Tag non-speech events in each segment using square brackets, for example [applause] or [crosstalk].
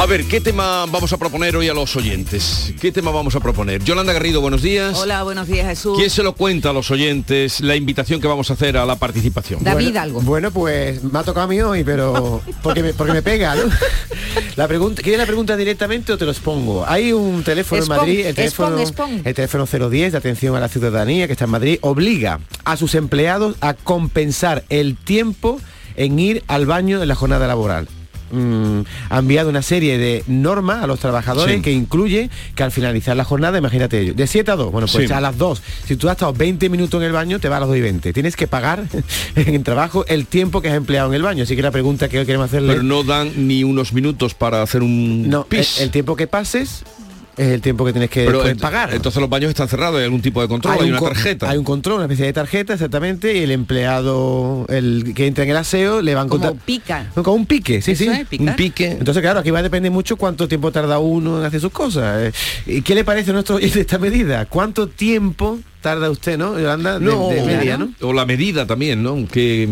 A ver, ¿qué tema vamos a proponer hoy a los oyentes? ¿Qué tema vamos a proponer? Yolanda Garrido, buenos días. Hola, buenos días Jesús. ¿Quién se lo cuenta a los oyentes la invitación que vamos a hacer a la participación? David bueno, algo. Bueno, pues me ha tocado a mí hoy, pero [laughs] porque me, porque me pega, ¿no? La pregunta, ¿Quieres la pregunta directamente o te los pongo? Hay un teléfono en Madrid, el teléfono, el teléfono 010 de atención a la ciudadanía que está en Madrid, obliga a sus empleados a compensar el tiempo en ir al baño en la jornada laboral. Mm, ha enviado una serie de normas a los trabajadores Sí. que incluye que al finalizar la jornada, imagínate ello, de 7 a 2, bueno, pues Sí. a las 2, si tú has estado 20 minutos en el baño, te va a las 2 y 20. Tienes que pagar [laughs] en el trabajo el tiempo que has empleado en el baño. Así que la pregunta que hoy queremos hacerle... Pero no dan ni unos minutos para hacer un no, el tiempo que pases es el tiempo que tienes que Pero ent- pagar. Entonces los baños están cerrados, hay algún tipo de control, hay, un una tarjeta. Hay un control, una especie de tarjeta, exactamente, y el empleado, el que entra en el aseo, le van Como contar... pica. Como un pique, sí, Eso sí. es, picar. un pique. Entonces, claro, aquí va a depender mucho cuánto tiempo tarda uno en hacer sus cosas. Eh, ¿Y qué le parece a nuestro esta medida? ¿Cuánto tiempo tarda usted, no, Yolanda? De, No, de media, ¿no? O la medida también, ¿no? Que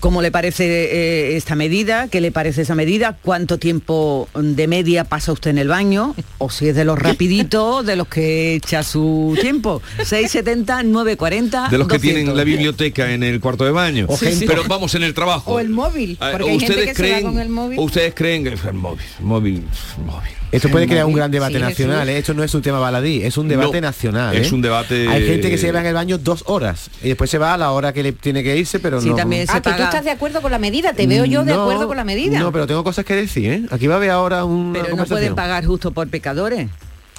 ¿Cómo le parece eh, esta medida? ¿Qué le parece esa medida? ¿Cuánto tiempo de media pasa usted en el baño? O si es de los rapiditos, de los que echa su tiempo. 670, 940. de los que 200. tienen la biblioteca en el cuarto de baño. O gente- Pero vamos en el trabajo. O el móvil, Ah, porque hay gente ustedes que se va creen, con el móvil. ustedes creen que el móvil, móvil, móvil. Esto puede crear un gran debate Sí, nacional. ¿eh? esto no es un tema baladí, es un debate No, nacional. es ¿eh? un debate- Hay gente que se lleva en el baño dos horas y después se va a la hora que le tiene que irse, pero Sí, no. también se Ah, tú estás de acuerdo con la medida, te veo yo de No, acuerdo con la medida. No, pero tengo cosas que decir, ¿eh? Aquí va a haber ahora un. Pero no pueden pagar justo por pecadores.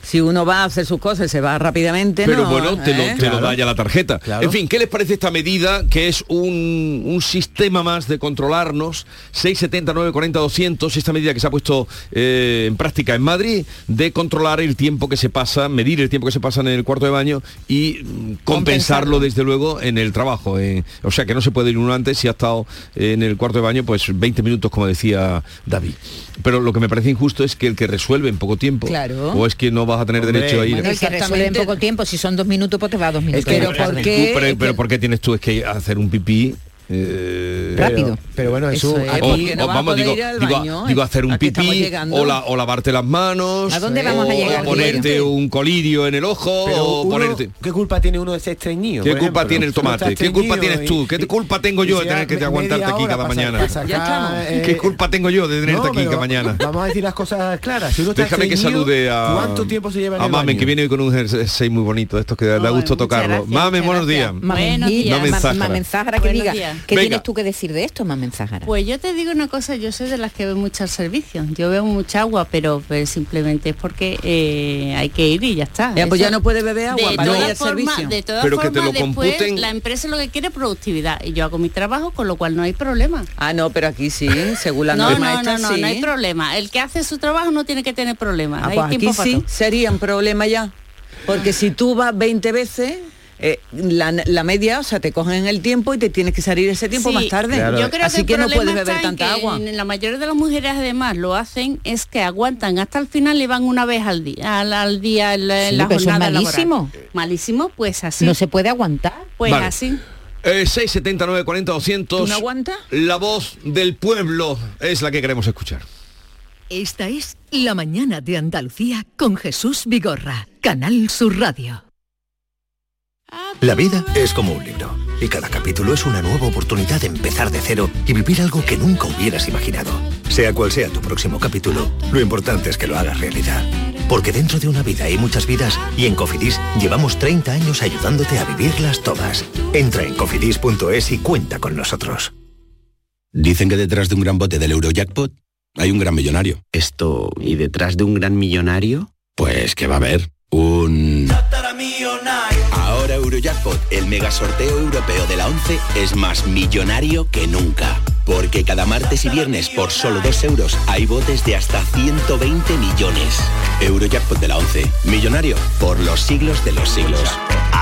Si uno va a hacer sus cosas y se va rápidamente, Pero no, bueno, te, lo, ¿eh? te lo da ya la tarjeta. Claro. En fin, ¿qué les parece esta medida que es un, un sistema más de controlarnos? 670, 940, 200, esta medida que se ha puesto eh, en práctica en Madrid de controlar el tiempo que se pasa, medir el tiempo que se pasa en el cuarto de baño y mm, compensarlo desde luego en el trabajo. eh. O sea que no se puede ir uno antes si ha estado en el cuarto de baño pues 20 minutos como decía David. Pero lo que me parece injusto es que el que resuelve en poco tiempo Claro. o es que no vas a tener Hombre, derecho a ir. Bueno, el que resuelve en poco tiempo, si son dos minutos, pues te va a dos minutos. Pero más ¿por tarde. qué? Tú, pero, es pero que- ¿por qué tienes tú es que hacer un pipí? Eh, Rápido. Pero bueno, eso. Es, aquí- o- no o a vamos, poder digo, ir al digo, baño, digo, hacer un ¿a pipí o, la- o lavarte las manos ¿A dónde vamos a o llegar, ponerte Guillermo? un colirio en el ojo pero o uno- ponerte ¿Qué culpa tiene uno de ser estreñido? ¿Qué culpa ejemplo? tiene el tomate? ¿Qué culpa tienes tú? ¿Qué culpa tengo yo de tener que me- aguantarte media aquí cada mañana? [laughs] Ya eh, ¿Qué culpa tengo yo de tenerte no, aquí cada mañana? [laughs] Vamos a decir las cosas claras. Si uno está Déjame que salude a ¿Cuánto tiempo se lleva en a el Mamen baño? que viene hoy con un jersey muy bonito, estos que da gusto tocarlo. Mamen, buenos días. Mamen que diga, días. ¿Qué Venga. tienes tú que decir de esto, Mamen Záhara? Pues yo te digo una cosa, yo soy de las que ve mucho al servicio. Yo veo mucha agua, pero, pero simplemente es porque eh, hay que ir y ya está. Ya, pues Eso- ya no puede beber agua de para ir todas al formas, servicio. de todas Pero que te formas, lo después computen- la empresa lo que quiere es productividad y yo hago mi trabajo, con lo cual no hay problema. Ah, no, pero aquí sí, [laughs] según la No, norma no, esta, no, no, sí. no hay problema. El que hace su trabajo no tiene que tener problemas. Ah, hay pues tiempo aquí para sí todo. sería un problema ya. Porque si tú vas 20 veces, eh, la, la media, o sea, te cogen el tiempo y te tienes que salir ese tiempo Sí, más tarde. Claro. Yo creo Así que, no puedes beber tanta agua. en La mayoría de las mujeres además lo hacen es que aguantan hasta el final y van una vez al día, al, al día en la, Sí, la pero eso es jornada malísimo. laboral. Malísimo, pues así. No se puede aguantar. Pues Vale. así. Eh, 679 40 200 ¿Tú no aguantas? La voz del pueblo es la que queremos escuchar. Esta es La mañana de Andalucía con Jesús Vigorra, Canal Sur Radio. La vida es como un libro y cada capítulo es una nueva oportunidad de empezar de cero y vivir algo que nunca hubieras imaginado. Sea cual sea tu próximo capítulo, lo importante es que lo hagas realidad. Porque dentro de una vida hay muchas vidas y en Cofidis llevamos 30 años ayudándote a vivirlas todas. Entra en cofidis.es y cuenta con nosotros. Dicen que detrás de un gran bote del Eurojackpot hay un gran millonario. Esto, ¿y detrás de un gran millonario? Pues que va a haber un... Ahora Eurojackpot, el mega sorteo europeo de la 11, es más millonario que nunca. Porque cada martes y viernes por solo 2 euros hay botes de hasta 120 millones. Eurojackpot de la 11, millonario por los siglos de los siglos.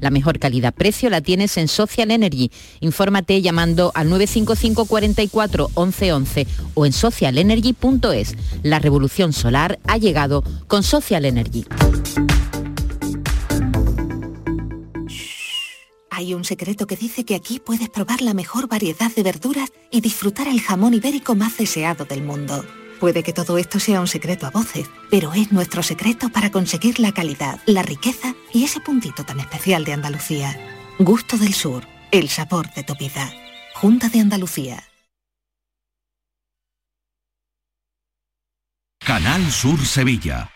La mejor calidad-precio la tienes en Social Energy. Infórmate llamando al 955 44 1111 o en socialenergy.es. La revolución solar ha llegado con Social Energy. Hay un secreto que dice que aquí puedes probar la mejor variedad de verduras y disfrutar el jamón ibérico más deseado del mundo. Puede que todo esto sea un secreto a voces, pero es nuestro secreto para conseguir la calidad, la riqueza y ese puntito tan especial de Andalucía. Gusto del Sur, el sabor de tu vida. Junta de Andalucía. Canal Sur Sevilla.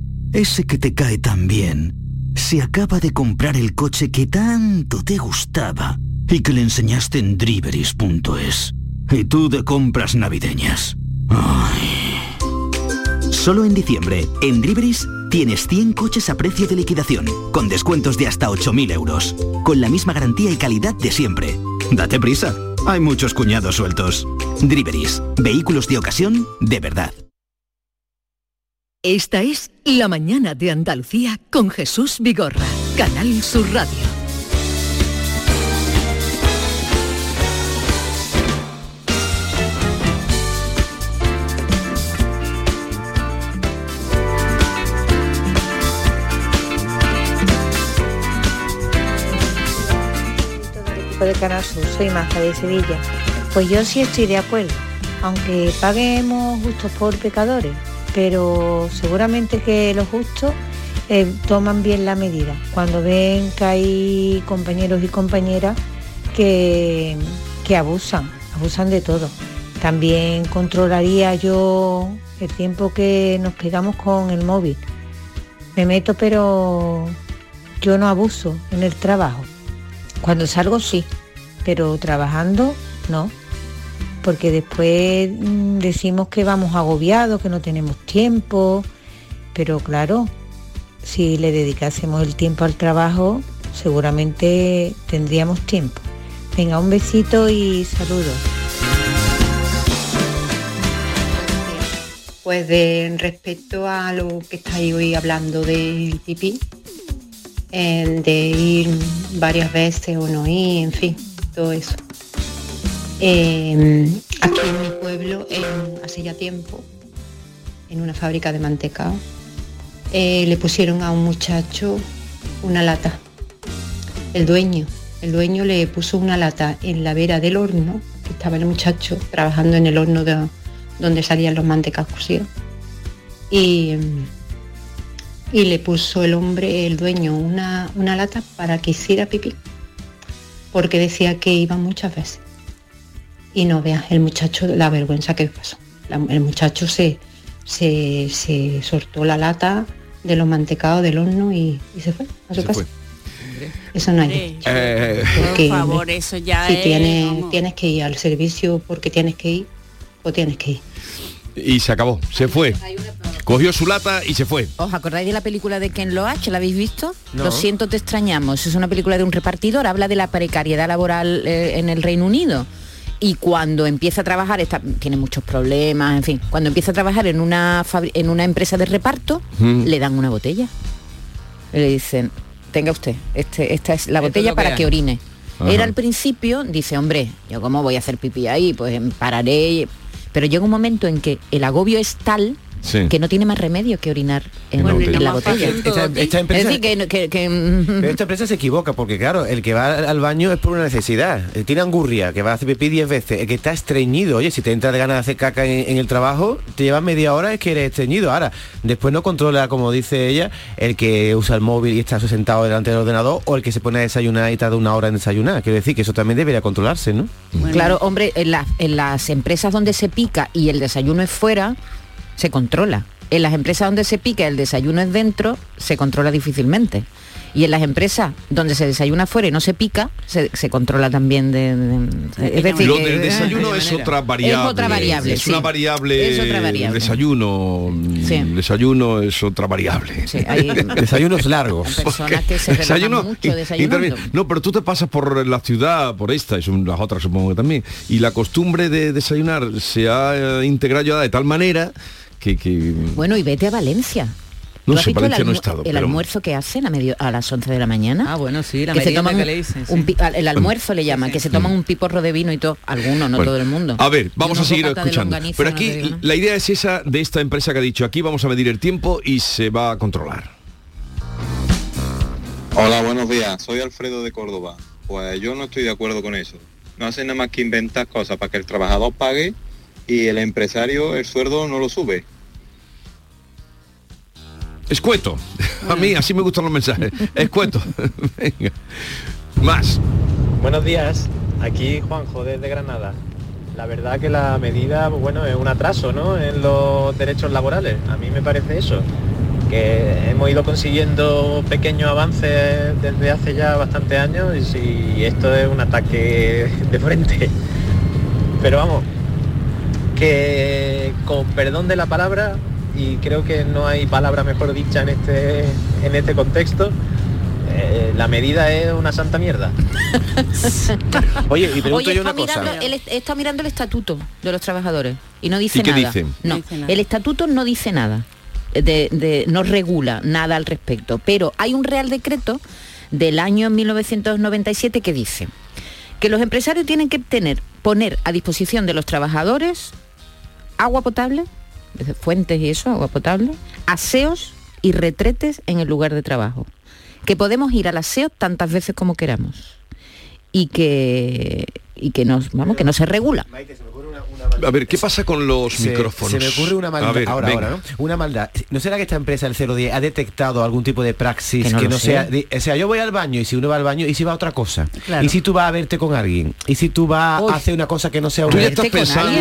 Ese que te cae tan bien. Se acaba de comprar el coche que tanto te gustaba y que le enseñaste en driveris.es. Y tú de compras navideñas. Solo en diciembre, en Driveris, tienes 100 coches a precio de liquidación, con descuentos de hasta 8.000 euros, con la misma garantía y calidad de siempre. Date prisa. Hay muchos cuñados sueltos. Driveris, vehículos de ocasión de verdad. Esta es La Mañana de Andalucía con Jesús Vigorra, Canal Sur Radio. de Canal Sur, soy Maza de Sevilla. Pues yo sí estoy de acuerdo, aunque paguemos justos por pecadores, pero seguramente que los justos eh, toman bien la medida. Cuando ven que hay compañeros y compañeras que, que abusan, abusan de todo. También controlaría yo el tiempo que nos pegamos con el móvil. Me meto, pero yo no abuso en el trabajo. Cuando salgo sí, pero trabajando no. Porque después mm, decimos que vamos agobiados, que no tenemos tiempo. Pero claro, si le dedicásemos el tiempo al trabajo, seguramente tendríamos tiempo. Venga, un besito y saludos. Pues de respecto a lo que estáis hoy hablando del pipí, de ir varias veces o no ir, en fin, todo eso. Eh, aquí en mi pueblo, hace ya tiempo, en una fábrica de mantecao, eh, le pusieron a un muchacho una lata. El dueño, el dueño le puso una lata en la vera del horno, que estaba el muchacho trabajando en el horno de, donde salían los mantecaos cocidos. Y, mm, y le puso el hombre, el dueño, una, una lata para que hiciera pipí, porque decía que iba muchas veces. Y no veas el muchacho la vergüenza que pasó. La- el muchacho se, se, se soltó la lata de los mantecados del horno y, y se fue a su casa. Eso no hay. Eh, Porque, Por favor, eso ya si es, tienes, vamos. tienes que ir al servicio porque tienes que ir, o tienes que ir. y se acabó, se fue. Cogió su lata y se fue. ¿Os acordáis de la película de Ken Loach? ¿La habéis visto? No. Lo siento, te extrañamos. Es una película de un repartidor, habla de la precariedad laboral eh, en el Reino Unido. Y cuando empieza a trabajar, está, tiene muchos problemas, en fin, cuando empieza a trabajar en una, en una empresa de reparto, Mm. le dan una botella. Y le dicen, tenga usted, este, esta es la Esto botella para que orine. Ajá. Era al principio, dice, hombre, yo cómo voy a hacer pipí ahí, pues pararé. Pero llega un momento en que el agobio es tal Sí. que no tiene más remedio que orinar en, Bueno, en la botella. Esta- empresa- es decir, que, que- que- Pero esta empresa se equivoca porque claro, el que va al baño es por una necesidad. El tiene angurria, que va a hacer pipí 10 veces. El que está estreñido, oye, si te entra de ganas de hacer caca en, en el trabajo, te lleva media hora es que eres estreñido. Ahora, después no controla, como dice ella, el que usa el móvil y está sentado delante del ordenador o el que se pone a desayunar y tarda una hora en desayunar. Quiero decir que eso también debería controlarse, ¿no? Claro, hombre, en, la- en las empresas donde se pica y el desayuno es fuera, se controla. En las empresas donde se pica el desayuno es dentro, se controla difícilmente. Y en las empresas donde se desayuna fuera y no se pica, se, se controla también de... de- es decir, Lo del desayuno es otra variable. Es otra variable, Es sí. una variable. Es otra variable. el Desayuno. Sí. Desayuno es otra variable. [laughs] hay- Desayunos largos. [laughs] personas que se relajan Desayuno mucho desayunando. No, pero tú te pasas por la ciudad, por esta y son las otras supongo que también. Y la costumbre de desayunar se ha eh, integrado ya de tal manera que, que Bueno, y vete a Valencia. No ¿Tú has sé, Valencia el, no he estado, el pero- almuerzo que hacen a, medio, a las 11 de la mañana? Ah, bueno, sí, la que se merienda toman que le dicen, sí. un pi- al- el almuerzo le llaman, que se toman un piporro de vino y todo. Algunos, no Bueno, todo el mundo. A ver, vamos a seguir escuchando. Pero aquí la idea es esa de esta empresa que ha dicho, aquí vamos a medir el tiempo y se va a controlar. Hola, buenos días. Soy Alfredo de Córdoba. Pues yo no estoy de acuerdo con eso. No hacen nada más que inventar cosas para que el trabajador pague y el empresario el sueldo no lo sube. Escueto. A mí así me gustan los mensajes. Escueto. [laughs] Venga. Más. Buenos días, aquí Juanjo desde Granada. La verdad que la medida, bueno, es un atraso, ¿no? En los derechos laborales. A mí me parece eso, que hemos ido consiguiendo pequeños avances desde hace ya bastantes años y si esto es un ataque de frente. Pero vamos, que con perdón de la palabra, y creo que no hay palabra mejor dicha en este, en este contexto, eh, la medida es una santa mierda. [laughs] Oye, y pregunto Oye, yo está una cosa. mirando, él est- está mirando el estatuto de los trabajadores y no dice ¿Y qué nada. dice? No, No dice nada. el estatuto no dice nada, de, de- no regula nada al respecto, pero hay un real decreto del año 1997 que dice que los empresarios tienen que tener, poner a disposición de los trabajadores agua potable, fuentes y eso, agua potable, aseos y retretes en el lugar de trabajo. Que podemos ir al aseo tantas veces como queramos. Y que y que nos vamos que no se regula. A ver, ¿qué pasa con los Se- micrófonos? Se me ocurre una maldad ver, ahora, venga. ahora, ¿no? Una maldad. ¿No será que esta empresa, el 010, ha detectado algún tipo de praxis Que que no sea... O sea, yo voy al baño y si uno va al baño y si va a otra cosa. Claro. Y si tú vas a verte con alguien. Y si tú vas Uy. a hacer una cosa que no sea Tú una... ya estás pensando...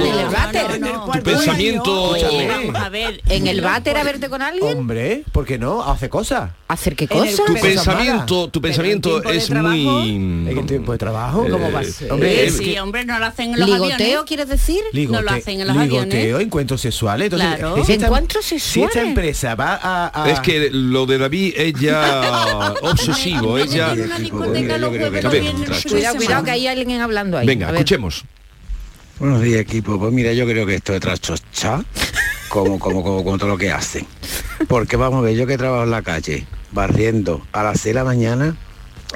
Tu pensamiento... Oye, a ver, en el váter a verte con alguien, Hombre, ¿por qué no? Hace cosas. hacer qué En el- cosa. Tu Cosas pensamiento, tu pensamiento es muy... ¿En el tiempo de trabajo? ¿Cómo va a ser? Sí, Hombre, es sí, que- hombre, no lo hacen en los Ligoteo, aviones. ¿quieres decir? No lo hacen en los ligoteo, aviones. encuentros sexuales. Entonces, Claro. si esta- Encuentros Si esta sexuales. empresa va a... a- Es que lo de David es ya obsesivo, es ya... Cuidado, cuidado, que hay alguien hablando ahí. Venga, escuchemos. Buenos días equipo, pues mira yo creo que esto es traschocha como, como, como, como todo lo que hacen. Porque vamos a ver, yo que trabajo en la calle, barriendo a las 6 de la mañana,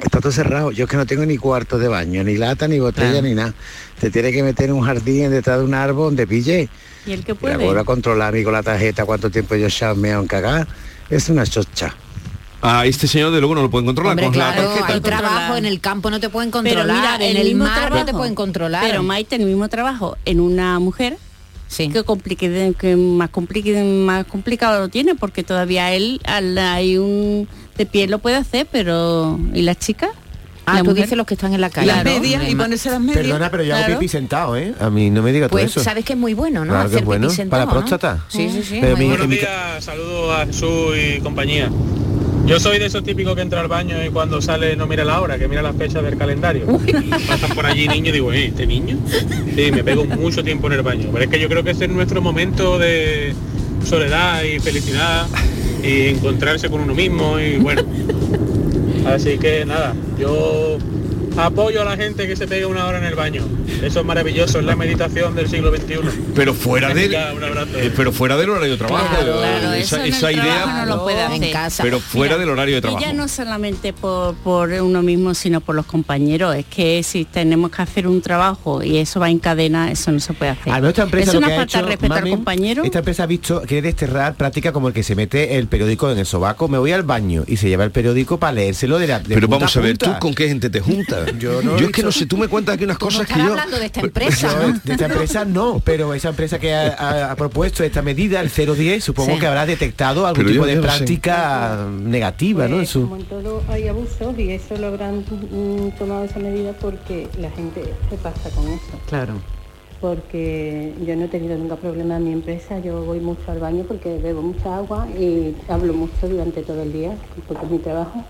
está todo cerrado. Yo es que no tengo ni cuarto de baño, ni lata, ni botella, Claro. ni nada. Te tiene que meter en un jardín detrás de un árbol donde pille. Y el que Y puede. ahora controlar a mí con la tarjeta cuánto tiempo yo ya me han cagado. Es una chocha. A este señor de luego no lo pueden controlar Hombre, con la claro, tarjeta. hay trabajo en el campo, no te pueden controlar, Pero mira, en el el mismo mar no te trabajo. pueden controlar. Pero Maite, el mismo trabajo en una mujer que, complique, que más, complique, más complicado lo tiene porque todavía él al- hay un de piel lo puede hacer, pero ¿y las chicas? Ah, La tú mujer- dices los que están en la calle. Las ¿no? medias y ponerse las medias. Perdona, pero yo hago Claro. pipí sentado, ¿eh? A mí no me diga todo Pues eso. sabes que es muy bueno, ¿no? Claro que Hacer es bueno. pipí sentado, Para próstata. Sí, sí, sí. Pero muy mi- bueno. en mi- Saludos a Jesús y compañía. Yo soy de esos típicos que entra al baño y cuando sale no mira la hora, que mira la fecha del calendario. Pasan por allí niños y digo, ¿eh, este niño? Sí, me pego mucho tiempo en el baño. Pero es que yo creo que ese es nuestro momento de soledad y felicidad y encontrarse con uno mismo y bueno. [laughs] Así que nada, yo apoyo a la gente que se pegue una hora en el baño. Eso es maravilloso, es la meditación del siglo XXI. Pero fuera del, eh, pero fuera del horario de trabajo. Claro, claro, esa, eso en el esa idea. trabajo no lo puede hacer. En casa. Pero fuera del horario de Y trabajo. ya no solamente por, por uno mismo, sino por los compañeros. Es que si tenemos que hacer un trabajo y eso va en cadena, eso no se puede hacer. Menos esta empresa es lo una que ha falta hecho, de respeto Mami, al compañero. Esta empresa ha visto quiere desterrar práctica como el que se mete el periódico en el sobaco. Me voy al baño y se lleva el periódico para leérselo de la de Pero punta vamos a ver, ¿tú con qué gente te juntas? Yo no es que no sé, tú me cuentas aquí unas cosas que yo... hablando de esta empresa, No, ¿no? de esta empresa no, pero esa empresa que ha, ha- ha propuesto esta medida, el 010, supongo Sí. que habrá detectado algún Pero tipo yo- de sé. práctica negativa, ¿no? En Pues, su... Como en todo hay abusos y eso lo habrán mm, tomado esa medida porque la gente se pasa con eso. Claro. Porque yo no he tenido nunca problema en mi empresa, yo voy mucho al baño porque bebo mucha agua y hablo mucho durante todo el día porque es mi trabajo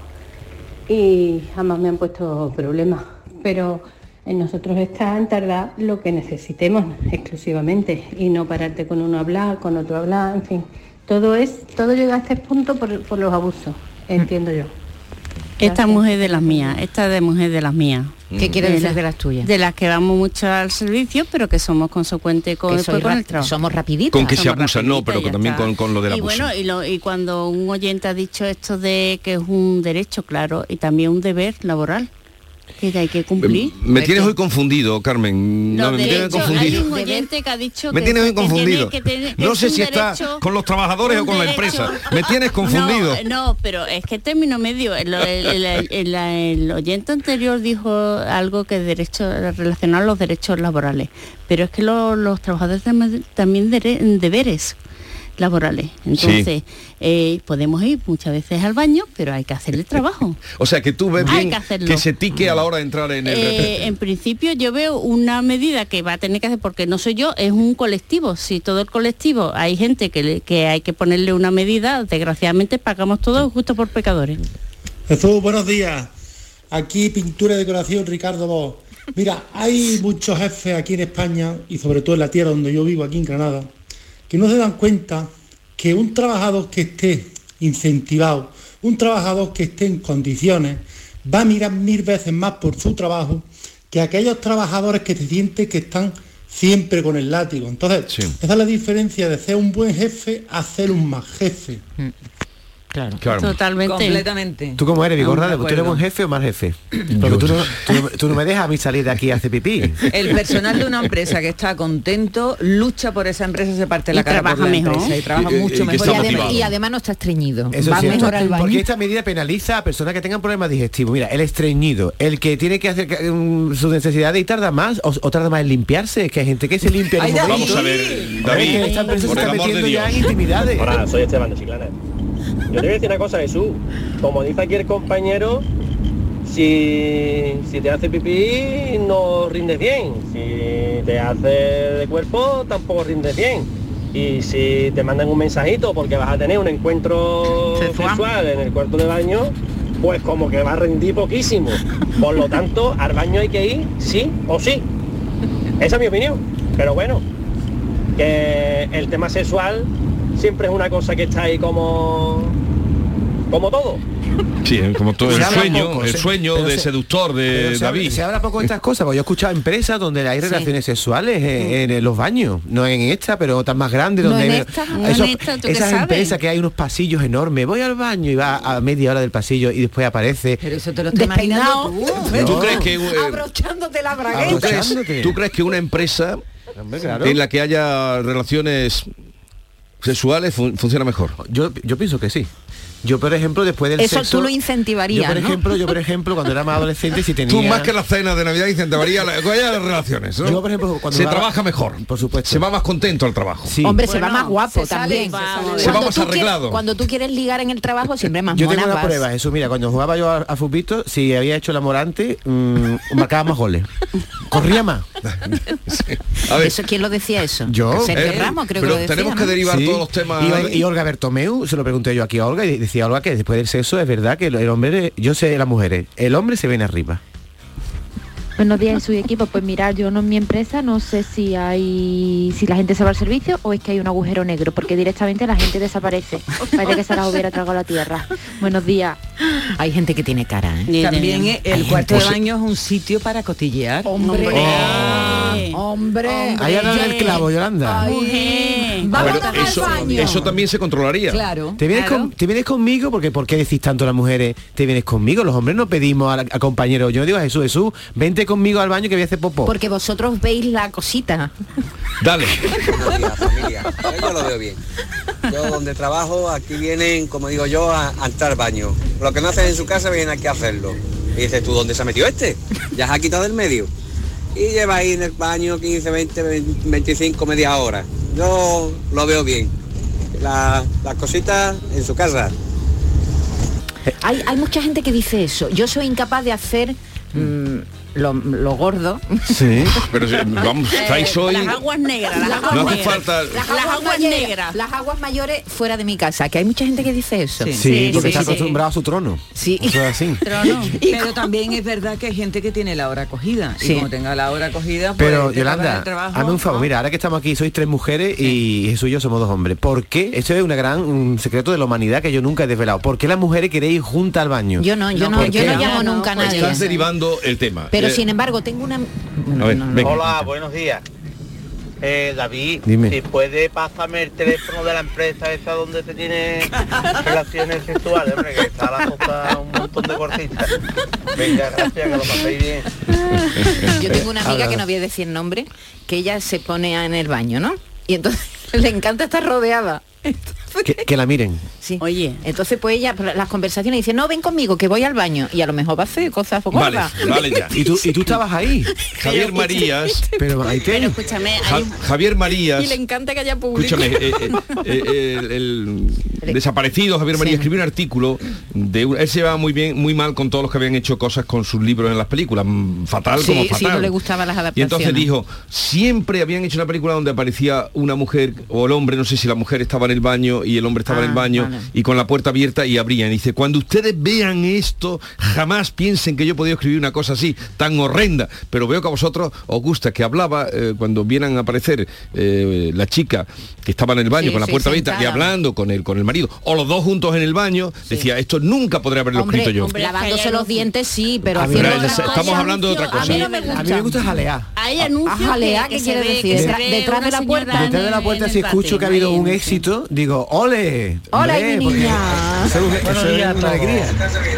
y jamás me han puesto problemas. Pero en nosotros está en tardar lo que necesitemos exclusivamente y no pararte con uno a hablar, con otro a hablar, en fin. Todo es, todo llega a este punto por, por los abusos, entiendo yo. Esta mujer de las mías, esta de mujer de las mías. ¿Qué quiere De decir las- de las tuyas? De las que vamos mucho al servicio, pero que somos consecuentes con, con el trabajo. somos rapiditas. Con que se abusa, no, pero y también con, con lo del y abuso. bueno, y, lo- y cuando un oyente ha dicho esto de que es un derecho, claro, y también un deber laboral, que hay que cumplir. me Es tienes que hoy confundido, Carmen. No, me tienes derechos- hay confundido. un oyente que ha dicho Me que, tienes hoy que tiene confundido. que No sé si está con los trabajadores o con la empresa. Me tienes confundido. No, no, pero es que el término medio, el, el- el- el- el oyente anterior dijo algo que derecho relacionado a los derechos laborales, pero es que lo- los trabajadores también dere- deberes laborales. Entonces, eh, podemos ir muchas veces al baño, pero hay que hacer el trabajo. [laughs] O sea, que tú ves bien que se tique a la hora de entrar en el... Eh, en principio yo veo una medida que va a tener que hacer, porque no soy yo, es un colectivo. Si todo el colectivo hay gente que, le- que hay que ponerle una medida, desgraciadamente pagamos todos justo por pecadores. Jesús, buenos días. Aquí pintura y decoración Ricardo Vos. Mira, hay muchos jefes aquí en España y sobre todo en la tierra donde yo vivo, aquí en Granada, que no se dan cuenta que un trabajador que esté incentivado, un trabajador que esté en condiciones, va a mirar mil veces más por su trabajo que aquellos trabajadores que se sienten que están siempre con el látigo. Entonces, esa es la diferencia de ser un buen jefe a ser un mal jefe. Claro. Claro. Totalmente. Completamente. ¿Tú cómo eres, Vigorra? Aún de ¿Tú eres buen jefe o mal jefe? Porque tú no, tú no- tú no me dejas a mí salir de aquí a hacer pipí. El personal de una empresa que está contento lucha por esa empresa, se parte la Y cara por trabaja la mejor. empresa y trabaja Y- y- mucho y mejor. Y, adem- motivado. y además no está estreñido. Eso Va es cierto. mejor al baño. Porque esta medida penaliza a personas que tengan problemas digestivos. Mira, el estreñido, el que tiene que hacer mm, sus necesidades y tarda más, o, o tarda más en limpiarse, es que hay gente que se limpia en Ay, David. Vamos a ver, Es David, que esta empresa se por el está amor de metiendo ya Dios. en intimidades. Hola, soy Esteban de Chiclana. Yo te voy a decir una cosa, Jesús. Como dice aquí el compañero, si, si te hace pipí no rindes bien. Si te hace de cuerpo tampoco rindes bien. Y si te mandan un mensajito porque vas a tener un encuentro Sexual. sexual en el cuarto de baño, pues como que va a rendir poquísimo. Por lo tanto, al baño hay que ir sí o sí. Esa es mi opinión. Pero bueno, que el tema sexual siempre es una cosa que está ahí como como todo. Sí, como todo el sueño, poco, el se- sueño de se- seductor de Pero se habla- David. Se habla poco de estas cosas, porque yo he escuchado empresas donde hay relaciones sexuales en, en los baños, no en esta, pero otras más grandes, No donde en hay- esta. No en esos- esta, ¿tú qué esas sabes? empresas que hay unos pasillos enormes, voy al baño y va a media hora del pasillo y después aparece. Pero eso te lo estás imaginando tú. No. ¿Tú crees que eh, Abrochándote la ¿tú bragueta. crees, tú crees que una empresa claro. en la que haya relaciones sexuales fun- funciona mejor? Yo, yo pienso que sí. Yo, por ejemplo, después del Eso sexo... tú lo incentivarías, Yo, por ¿no? ejemplo, yo, por ejemplo, cuando era más adolescente, si tenía... Tú más que la cena de Navidad incentivaría la, las relaciones, ¿no? Yo, por ejemplo, cuando se va- trabaja mejor. Por supuesto. Se va más contento al trabajo. Sí. Hombre, se va más guapo se también. se sale Se va más quieres- arreglado. Cuando tú quieres ligar en el trabajo, siempre más Yo mona tengo una vas. prueba, eso mira, cuando jugaba yo a, a futbito, si había hecho el amor antes, mm, marcaba más goles. Corría más. A ver, ¿Eso quién lo decía eso? Yo. Sergio Eh, Ramos, creo pero que lo decía, tenemos que ¿no? derivar Sí. todos los temas. Y, y Olga Bertomeu, se lo pregunté yo aquí a Olga, y decía Olga que después del sexo es verdad que el, hombre, yo sé las mujeres, el hombre se viene arriba. Buenos días, soy equipo. Pues mirar, yo no en mi empresa no sé si hay si la gente se va al servicio o es que hay un agujero negro, porque directamente la gente desaparece. Parece que se las hubiera tragado la tierra. Buenos días. Hay gente que tiene cara, ¿eh? También el Hay cuarto de baño es un sitio para cotillear. Hombre. Hombre. Hombre. Ahí el clavo, Yolanda. Vamos Bueno, eso, eso también se controlaría. Claro. ¿Te vienes, con- ¿Te vienes conmigo? Porque ¿por qué decís tanto las mujeres? ¿Te vienes conmigo? Los hombres no pedimos a, la- a compañeros. Yo no digo a Jesús, Jesús, vente conmigo al baño que voy a hacer popó. Porque vosotros veis la cosita. Dale. [laughs] Familia. Yo lo veo bien. Yo donde trabajo, aquí vienen, como digo yo, a, a entrar al baño. Lo que no hacen en su casa, vienen aquí a hacerlo. Y dices, ¿tú dónde se ha metido este? Ya se ha quitado del medio. Y lleva ahí en el baño 15, 20, 25, media hora. Yo lo veo bien. La- las cositas en su casa. Hay, hay mucha gente que dice eso. Yo soy incapaz de hacer mm, lo, lo gordo. Sí. Pero si- vamos, estáis hoy. Las aguas negras, las aguas No hace negras. falta. Las Las aguas, aguas mayores, negras. Las aguas mayores fuera de mi casa, que hay mucha gente que dice eso. Sí, porque está sí. acostumbrado a su trono. Sí. Eso es así. Pero también es verdad que hay gente que tiene la hora cogida. Sí. Y como tenga la hora cogida, pues Pero Yolanda, trabajo, hazme un favor, ¿no? mira, ahora que estamos aquí, sois tres mujeres y Jesús y yo somos dos hombres. ¿Por qué? Esto es una gran un secreto de la humanidad que yo nunca he desvelado. ¿Por qué las mujeres queréis ir juntas al baño? Yo no, yo no, ¿por yo no llamo nunca a nadie. Estás derivando el tema. Pero Eh, sin embargo, tengo una... a ver, venga. Hola, buenos días. Eh, David, Dime. si puede pasarme el teléfono de la empresa esa donde se tiene relaciones sexuales, hombre, que está la cosa un montón de cortitas. Venga, gracias, que lo paséis bien. Yo tengo una amiga que no voy a decir nombre, que ella se pone en el baño, ¿no? Y entonces [laughs] le encanta estar rodeada. Que, que la miren. Sí. Oye, entonces pues ella, por las conversaciones dice, no, ven conmigo, que voy al baño. Y a lo mejor va a hacer cosas Vale, gordas. vale ya. ¿Y tú, y tú estabas ahí. [laughs] Javier Marías. Pero ahí te... Pero escúchame, hay, Javier Marías. Y le encanta que haya público. Escúchame, eh, eh, [laughs] eh, el, el desaparecido Javier María Sí. escribió un artículo de un- él se llevaba muy bien, muy mal con todos los que habían hecho cosas con sus libros en las películas, mm, fatal Sí, como sí, fatal. no le gustaban las y adaptaciones. entonces dijo, siempre habían hecho una película donde aparecía una mujer o el hombre, no sé si la mujer estaba en el baño y el hombre estaba en el Ah, baño vale. y con la puerta abierta y abrían. Y dice, cuando ustedes vean esto, jamás piensen que yo he podido escribir una cosa así, tan horrenda. Pero veo que a vosotros os gusta que hablaba eh, cuando vieran a aparecer eh, la chica que estaba en el baño Sí, con la sí, puerta abierta y hablando con el, con el marido, o los dos juntos en el baño, decía, esto nunca podría haberlo Hombre, escrito yo. hombre, lavándose los dientes sí, pero A mí haciendo estamos cosa- hablando de otra A cosa. mí no me A gusta. mí me gusta jalear. hay anuncios jalea, que, ¿qué quiere decir? Detrás- de la puerta. Detrás de la puerta, si escucho que ha habido un éxito, digo, ¡ole! Hola, mi niña. Eso, es- Buenos eso es días a una todos. alegría.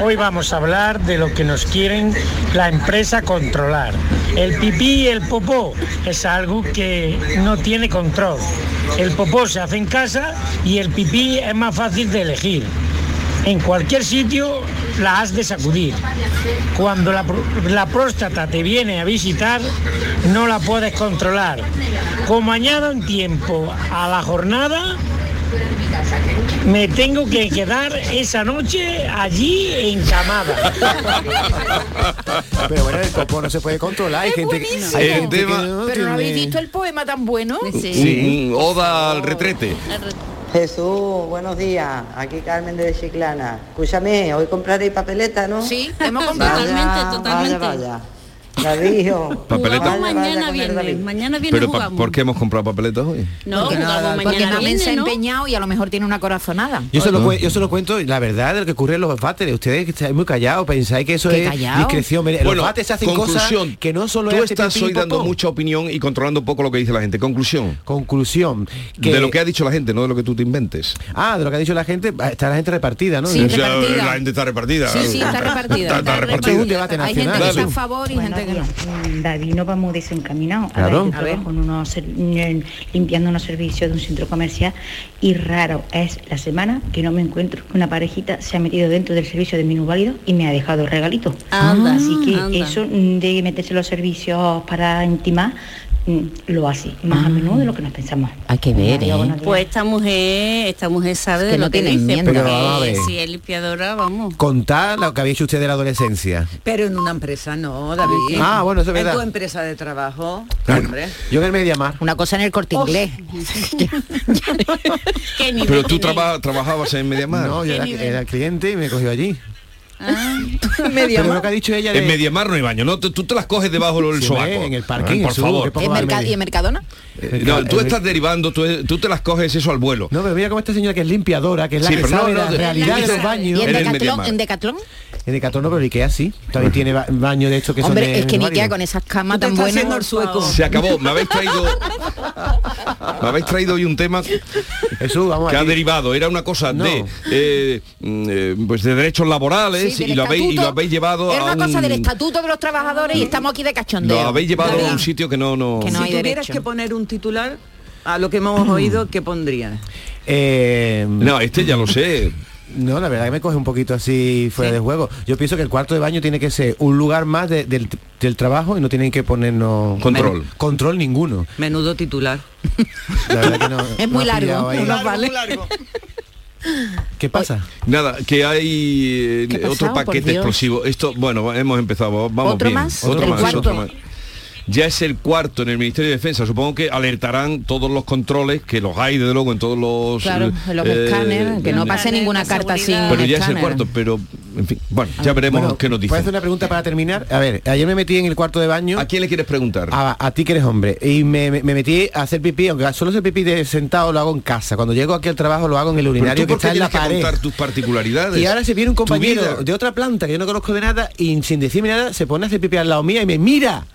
Hoy vamos a hablar de lo que nos quieren la empresa controlar. El pipí y el popó es algo que no tiene control. El popó se hace en casa y el pipí es más fácil de elegir. En cualquier sitio la has de sacudir. Cuando la, la próstata te viene a visitar, no la puedes controlar. Como añadan tiempo a la jornada, me tengo que quedar esa noche allí encamada. [laughs] Pero bueno, el popó no se puede controlar. Hay gente, que- buenísimo. hay gente que tema- no Pero no habéis visto el poema tan bueno. Un- un oda al retrete. Jesús, buenos días. Aquí Carmen de Chiclana. Escúchame, hoy compraréis papeleta, ¿no? Sí, hemos comprado. Totalmente, totalmente. Vaya, vaya. David, Papeleta. vaya, Jugamos vaya mañana. David. Mañana viernes Pero jugamos. ¿por qué hemos comprado papeletas hoy? No, Porque, jugamos porque mañana Mamen se ha viernes, ¿no? empeñado y a lo mejor tiene una corazonada. Yo se, lo, cue- yo se lo cuento, la verdad de lo que ocurre en los váteres. Ustedes que estáis muy callados, pensáis que eso ¿Qué es callao? discreción. Bueno, los váteres se hacen conclusión. cosas que no solo Tú es estás hoy dando mucha opinión y controlando un poco lo que dice la gente. Conclusión. Conclusión. De lo que ha dicho la gente, no de lo que tú te inventes. Ah, de lo que ha dicho la gente, está la gente repartida, ¿no? Sí, O sea, repartida. la gente está repartida. Sí, sí, está repartida. Está, está Esto es repartida. un debate Hay gente nacional. que está a favor y gente Mm, David no va muy desencaminado. Claro. A ver, yo A ver. trabajo en unos en- limpiando unos servicios de un centro comercial y raro es la semana que no me encuentro que una parejita se ha metido dentro del servicio de minusválido y me ha dejado regalito. Anda, Así que anda. eso mm, de meterse en los servicios para intimar mm, lo hace más a menudo de lo que nos pensamos. Hay que ver, ¿eh? Pues esta mujer, esta mujer sabe Es de que lo no que tiene dice, porque Pero si es limpiadora, vamos. Contad lo que habéis hecho usted de la adolescencia. Pero en una empresa no, David. Ah, bueno, eso es verdad. En tu empresa de trabajo, Claro. hombre. Yo en el Mediamar. Una cosa en el corte inglés. [laughs] [laughs] Pero tú traba- trabajabas en Mediamar. No, yo era, era cliente y me cogió allí. Media Pero lo que ha dicho ella de... En Mediamar no hay baño, ¿no? Tú, tú te las coges debajo del Sí, sobaco. en el parking, por favor. que poco ¿En va al Merca- medio. ¿Y en Mercadona? Eh, no, tú estás derivando, tú, tú te las coges eso al vuelo. No, pero mira cómo esta señora que es limpiadora, que es la Sí, que no, sabe no, la de- realidad de los ¿Y baños. en Decathlon? En Decathlon no, pero Ikea sí. También tiene ba- baño de estos que son Hombre, de es que en. Ikea con esas camas tan buenas. el sueco. Se acabó, me habéis traído [laughs] me habéis traído hoy un tema Jesús, vamos que ha derivado, era una cosa No. de eh, mm, eh, pues de derechos laborales Sí, y lo habéis y lo habéis llevado Era a una un cosa del estatuto de los trabajadores y estamos aquí de cachondeo. lo habéis llevado a un sitio que no no, Que no si hay tuvieras derecho. que poner un titular a lo que hemos oído, ¿qué pondrías? Eh, No, este ya lo sé. No, la verdad que me coge un poquito así fuera de juego. Yo pienso que el cuarto de baño tiene que ser un lugar más de- del, del trabajo y no tienen que ponernos Control. Men- control ninguno. Menudo titular. La verdad que no, [laughs] Es muy largo. ahí. vale. [laughs] ¿Qué pasa? Nada, que hay eh, ¿Qué ha otro pasado, paquete explosivo. Esto, bueno, hemos empezado, vamos ¿Otro bien. más? Otro ¿El más, cuarto? otro más. Ya es el cuarto en el Ministerio de Defensa. Supongo que alertarán todos los controles, que los hay desde luego en todos los... Claro, eh, los eh, escáneres, que no pase ninguna carta sin. Pero ya es el cuarto, pero en fin, bueno, ya veremos Bueno, qué nos ¿Puedo dicen. hacer una pregunta para terminar? A ver, ayer me metí en el cuarto de baño. ¿A quién le quieres preguntar? A, a ti que eres hombre. Y me, me- me metí a hacer pipí, aunque solo hacer pipí de sentado lo hago en casa. Cuando llego aquí al trabajo lo hago en el Pero urinario tú que está en la tienes que pared. contar tus particularidades. Y ahora se viene un compañero de otra planta que yo no conozco de nada y sin decirme nada se pone a hacer pipí al lado mía y me mira.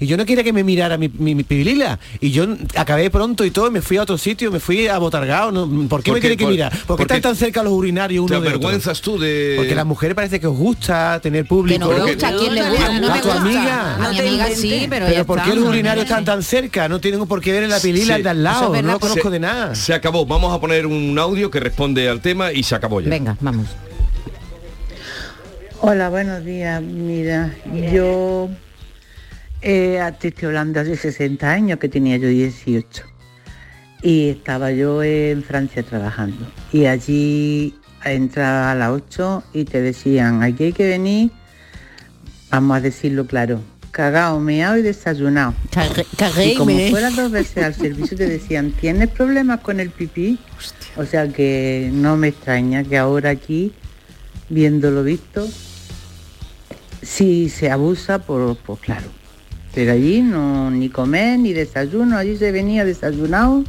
Y yo no quería que me mirara mi, mi, mi pibilila. Y yo acabé pronto y todo, y me fui a otro sitio, me fui a Botargao. ¿no? ¿Por qué ¿Por me tiene que Por- mirar? ¿Por qué porque están tan cerca los urinarios ¿Te uno de otro? avergüenzas tú de...? Porque a las mujeres parece que os gusta tener público. Que nos gusta, ¿a quién le gusta? A No me tu gusta. amiga. A mi amiga sí, pero, Pero ya ¿por qué los urinarios están tan cerca? No tienen por qué ver en la pilila Sí. de al lado. es No lo conozco se, de nada. Se acabó. Vamos a poner un audio que responde al tema y se acabó ya. Venga, vamos. Hola, buenos días. Mira, yo eh, te estoy hablando hace 60 años que tenía yo 18 y estaba yo en Francia trabajando y allí entraba a las 8 y te decían, aquí hay que venir, vamos a decirlo claro, cagado, meado y desayunado. cagué y y como meé. fueras dos veces al servicio te decían, ¿tienes problemas con el pipí? O sea que no me extraña que ahora aquí, viéndolo visto, si se abusa, por, pues claro. Pero allí no ni comer ni desayuno, allí se venía desayunado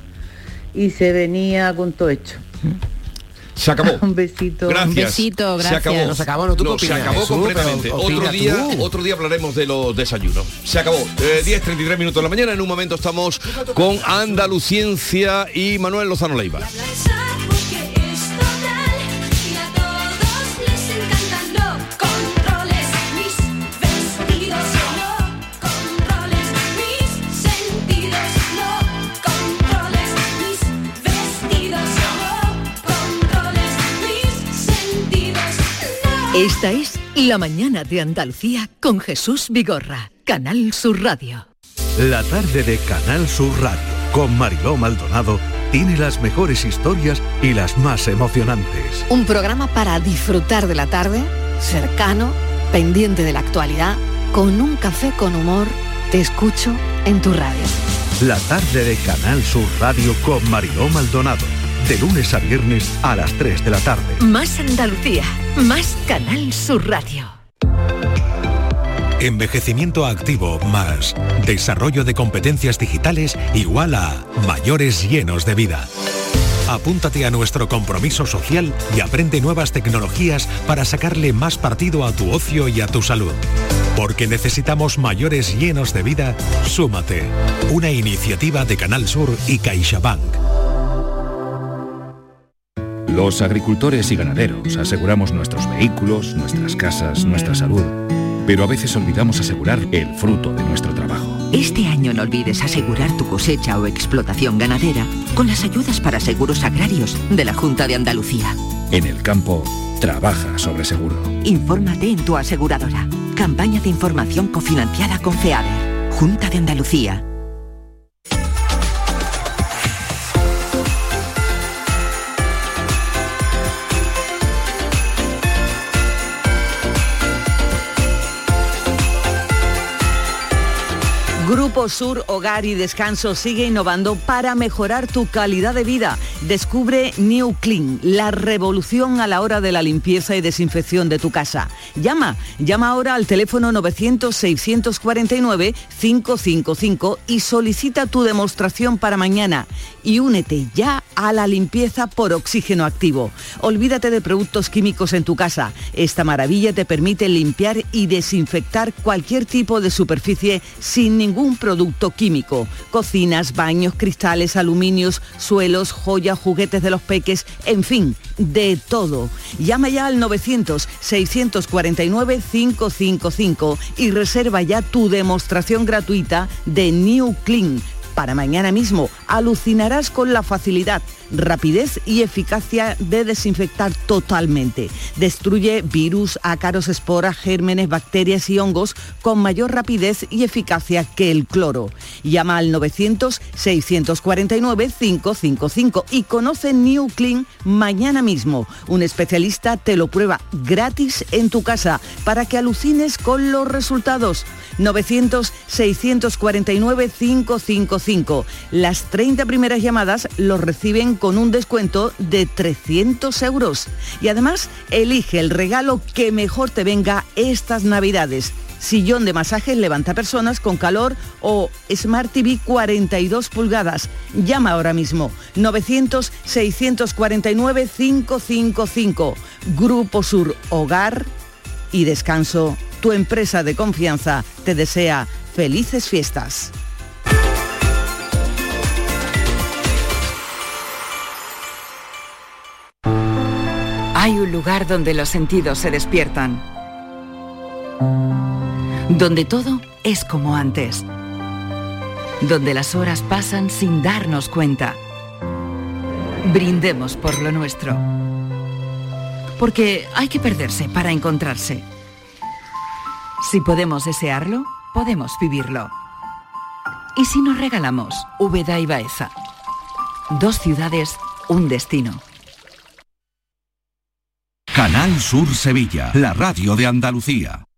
y se venía con todo hecho. Se acabó. [laughs] Un besito. Gracias. Un besito, Se gracias. acabó. No, se acabó, ¿no? ¿Tú No, se acabó Jesús? completamente. Pero Otro día, tú. otro día hablaremos de los desayunos. Se acabó. Eh, 10, 33 minutos de la mañana. En un momento estamos con Andaluciencia y Manuel Lozano Leiva. Esta es La mañana de Andalucía con Jesús Vigorra, Canal Sur Radio. La tarde de Canal Sur Radio con Mariló Maldonado tiene las mejores historias y las más emocionantes. Un programa para disfrutar de la tarde, cercano, pendiente de la actualidad, con un café con humor. Te escucho en tu radio. La tarde de Canal Sur Radio con Mariló Maldonado. De lunes a viernes a las 3 de la tarde. Más Andalucía, más Canal Sur Radio. Envejecimiento activo más desarrollo de competencias digitales igual a mayores llenos de vida. Apúntate a nuestro compromiso social y aprende nuevas tecnologías para sacarle más partido a tu ocio y a tu salud. Porque necesitamos mayores llenos de vida, súmate. Una iniciativa de Canal Sur y CaixaBank. Los agricultores y ganaderos aseguramos nuestros vehículos, nuestras casas, nuestra salud. pero a veces olvidamos asegurar el fruto de nuestro trabajo. Este año no olvides asegurar tu cosecha o explotación ganadera con las ayudas para seguros agrarios de la Junta de Andalucía. En el campo, trabaja sobre seguro. Infórmate en tu aseguradora. Campaña de información cofinanciada con FEADER. Junta de Andalucía. Grupo Sur Hogar y Descanso sigue innovando para mejorar tu calidad de vida. Descubre New Clean, la revolución a la hora de la limpieza y desinfección de tu casa. Llama, llama ahora al teléfono 900-649-555 y solicita tu demostración para mañana. Y únete ya a la limpieza por oxígeno activo. Olvídate de productos químicos en tu casa. Esta maravilla te permite limpiar y desinfectar cualquier tipo de superficie sin ningún producto químico. Cocinas, baños, cristales, aluminios, suelos, joyas, juguetes de los peques, en fin, de todo. Llama ya al 900-649-555 y reserva ya tu demostración gratuita de New Clean. Para mañana mismo alucinarás con la facilidad, rapidez y eficacia de desinfectar totalmente. Destruye virus, ácaros, esporas, gérmenes, bacterias y hongos con mayor rapidez y eficacia que el cloro. Llama al 900-649-555 y conoce New Clean mañana mismo. Un especialista te lo prueba gratis en tu casa para que alucines con los resultados. 900-649-555. Las 30 primeras llamadas los reciben con un descuento de 300 euros. Y además, elige el regalo que mejor te venga estas navidades. Sillón de masajes levanta personas con calor o Smart TV 42 pulgadas. Llama ahora mismo 900-649-555. Grupo Sur Hogar y Descanso. Tu empresa de confianza te desea felices fiestas. Hay un lugar donde los sentidos se despiertan. Donde todo es como antes. Donde las horas pasan sin darnos cuenta. Brindemos por lo nuestro. Porque hay que perderse para encontrarse. Si podemos desearlo, podemos vivirlo. ¿Y si nos regalamos Úbeda y Baeza? Dos ciudades, un destino. Canal Sur Sevilla, la radio de Andalucía.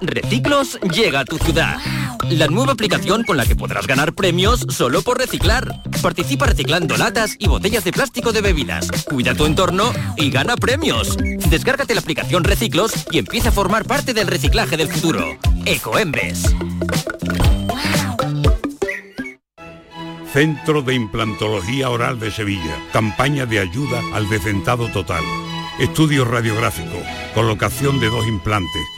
Reciclos llega a tu ciudad. La nueva aplicación con la que podrás ganar premios solo por reciclar. Participa reciclando latas y botellas de plástico de bebidas. Cuida tu entorno y gana premios. Descárgate la aplicación Reciclos y empieza a formar parte del reciclaje del futuro. Ecoembes. Centro de Implantología Oral de Sevilla. Campaña de ayuda al decentado total. Estudio radiográfico, colocación de dos implantes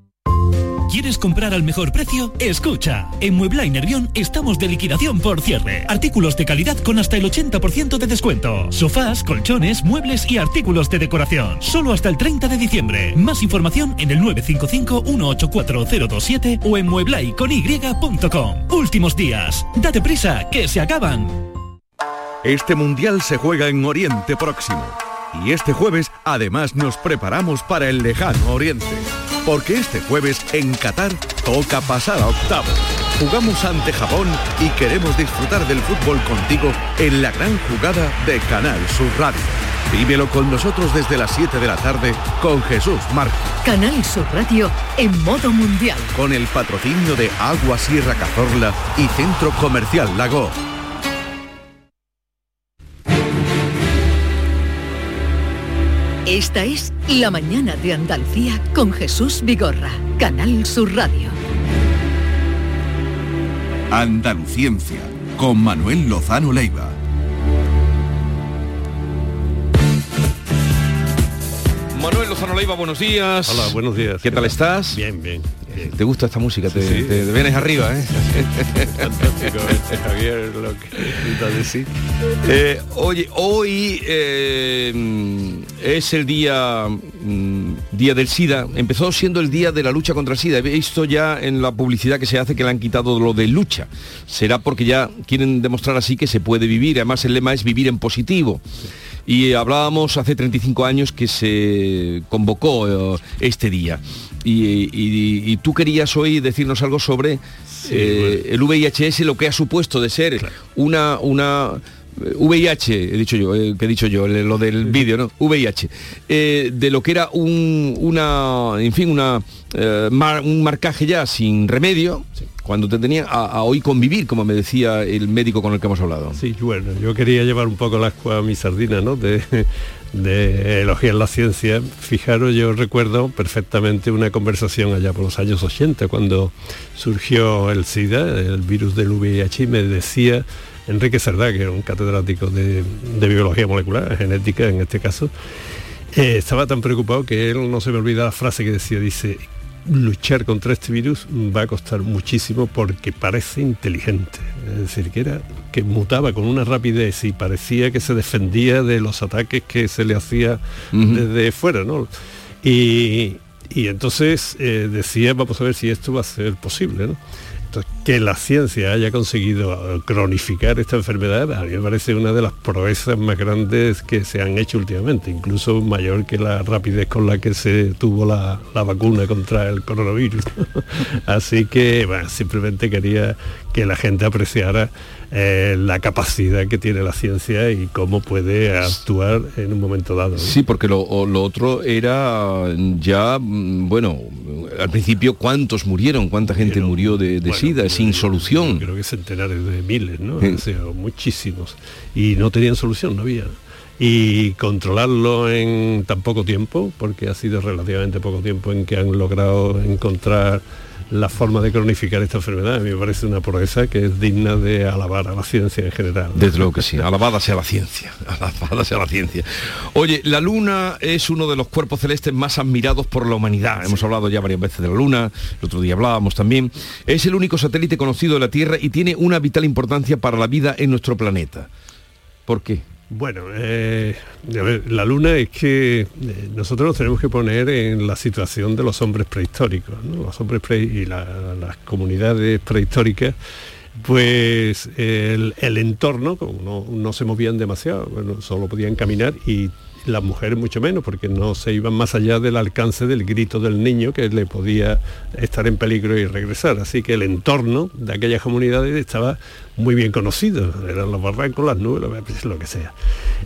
¿Quieres comprar al mejor precio? Escucha, en Muebla y Nervión estamos de liquidación por cierre. Artículos de calidad con hasta el 80% de descuento. Sofás, colchones, muebles y artículos de decoración. Solo hasta el 30 de diciembre. Más información en el 955-184027 o en mueblaycony.com. Últimos días. Date prisa, que se acaban. Este mundial se juega en Oriente Próximo. Y este jueves además nos preparamos para el lejano Oriente. Porque este jueves en Qatar toca pasar a octavos. Jugamos ante Japón y queremos disfrutar del fútbol contigo en la gran jugada de Canal Sur Radio. Vívelo con nosotros desde las 7 de la tarde con Jesús Marco. Canal Sur Radio en modo mundial. Con el patrocinio de Agua Sierra Cazorla y Centro Comercial Lago. Esta es La mañana de Andalucía con Jesús Vigorra. Canal Sur Radio. Andaluciencia con Manuel Lozano Leiva. Manuel Lozano Leiva, buenos días. Hola, buenos días. ¿Qué tal estás? Bien, bien. ¿Te gusta esta música? Te, Sí. te- vienes arriba, ¿eh? [laughs] Fantástico, este Javier, lo que necesita decir. Eh, oye, hoy eh, es el día mm, día del SIDA. Empezó siendo el día de la lucha contra el SIDA. He visto ya en la publicidad que se hace que le han quitado lo de lucha. Será porque ya quieren demostrar así que se puede vivir. Además el lema es vivir en positivo. Y hablábamos hace 35 años que se convocó eh, este día. Y, y- y tú querías hoy decirnos algo sobre eh, el VIHS, lo que ha supuesto de ser una, una VIH, he dicho yo, eh, que he dicho yo, lo del vídeo, ¿no? VIH, eh, de lo que era un, una, en fin, una, eh, mar- un marcaje ya sin remedio, cuando te tenía a, a hoy convivir, como me decía el médico con el que hemos hablado. Sí, bueno, yo quería llevar un poco la ascua a mi sardina, ¿no? De, de elogiar la ciencia. Fijaros, yo recuerdo perfectamente una conversación allá por los años 80, cuando surgió el SIDA, el virus del VIH, y me decía Enrique Cerdá, que era un catedrático de, de biología molecular, genética en este caso, eh, estaba tan preocupado que él no se me olvida la frase que decía, dice, luchar contra este virus va a costar muchísimo porque parece inteligente. Es decir, que era que mutaba con una rapidez y parecía que se defendía de los ataques que se le hacía desde fuera, ¿no? Y, y entonces eh, decía, vamos a ver si esto va a ser posible, ¿no? Que la ciencia haya conseguido eh, cronificar esta enfermedad, a mí me parece una de las proezas más grandes que se han hecho últimamente, incluso mayor que la rapidez con la que se tuvo la, la vacuna contra el coronavirus. [laughs] Así que, simplemente quería que la gente apreciara eh, la capacidad que tiene la ciencia y cómo puede actuar en un momento dado. ¿no? Sí, porque lo, otro era ya, mm, bueno, al principio cuántos murieron, cuánta gente murió de, de SIDA sin solución. Creo que centenares de miles, ¿no? O sea, muchísimos. Y no tenían solución, no había. Y controlarlo en tan poco tiempo, porque ha sido relativamente poco tiempo en que han logrado encontrar la forma de cronificar esta enfermedad, a mí me parece una proeza que es digna de alabar a la ciencia en general. Desde luego que sí, alabada sea la ciencia, [laughs] alabada sea la ciencia. Oye, la Luna es uno de los cuerpos celestes más admirados por la humanidad. Hemos hablado ya varias veces de la Luna, el otro día hablábamos también. Es el único satélite conocido de la Tierra y tiene una vital importancia para la vida en nuestro planeta. ¿Por qué? Bueno, eh, a ver, la luna es que eh, nosotros nos tenemos que poner en la situación de los hombres prehistóricos, ¿no? los hombres pre y la- las comunidades prehistóricas, pues el, entorno, como no, se movían demasiado, solo podían caminar y las mujeres mucho menos, porque no se iban más allá del alcance del grito del niño que le podía estar en peligro y regresar. Así que el entorno de aquellas comunidades estaba muy bien conocido, eran los barrancos, las nubes, lo- que sea.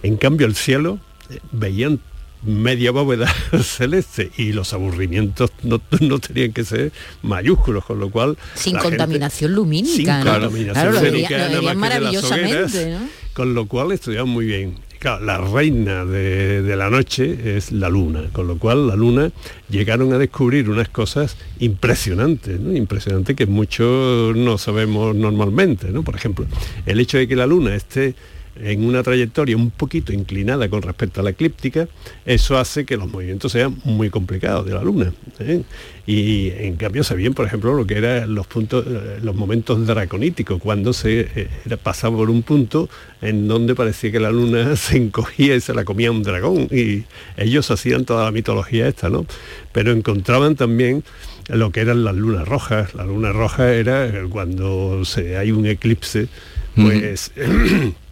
En cambio el cielo eh, veían media bóveda [laughs] celeste y los aburrimientos no, no tenían que ser mayúsculos, con lo cual... Sin gente- contaminación lumínica. sin ¿no? contaminación Claro, lumínica, lo maravillosamente. hogueras, ¿no? con lo cual estudiaban muy bien. Claro, la reina de, la noche es la luna, con lo cual la luna llegaron a descubrir unas cosas impresionantes, impresionantes que muchos no sabemos normalmente. ¿no? Por ejemplo, el hecho de que la luna esté en una trayectoria un poquito inclinada con respecto a la eclíptica, eso hace que los movimientos sean muy complicados de la Luna. ¿eh? Y en cambio se bien, por ejemplo, lo que eran los puntos, eh, los momentos draconíticos, cuando se eh, pasaba por un punto en donde parecía que la Luna [laughs] se encogía y se la comía un dragón. Y ellos hacían toda la mitología esta, ¿no? Pero encontraban también lo que eran las lunas rojas. La luna roja era cuando se, hay un eclipse, pues [clears throat]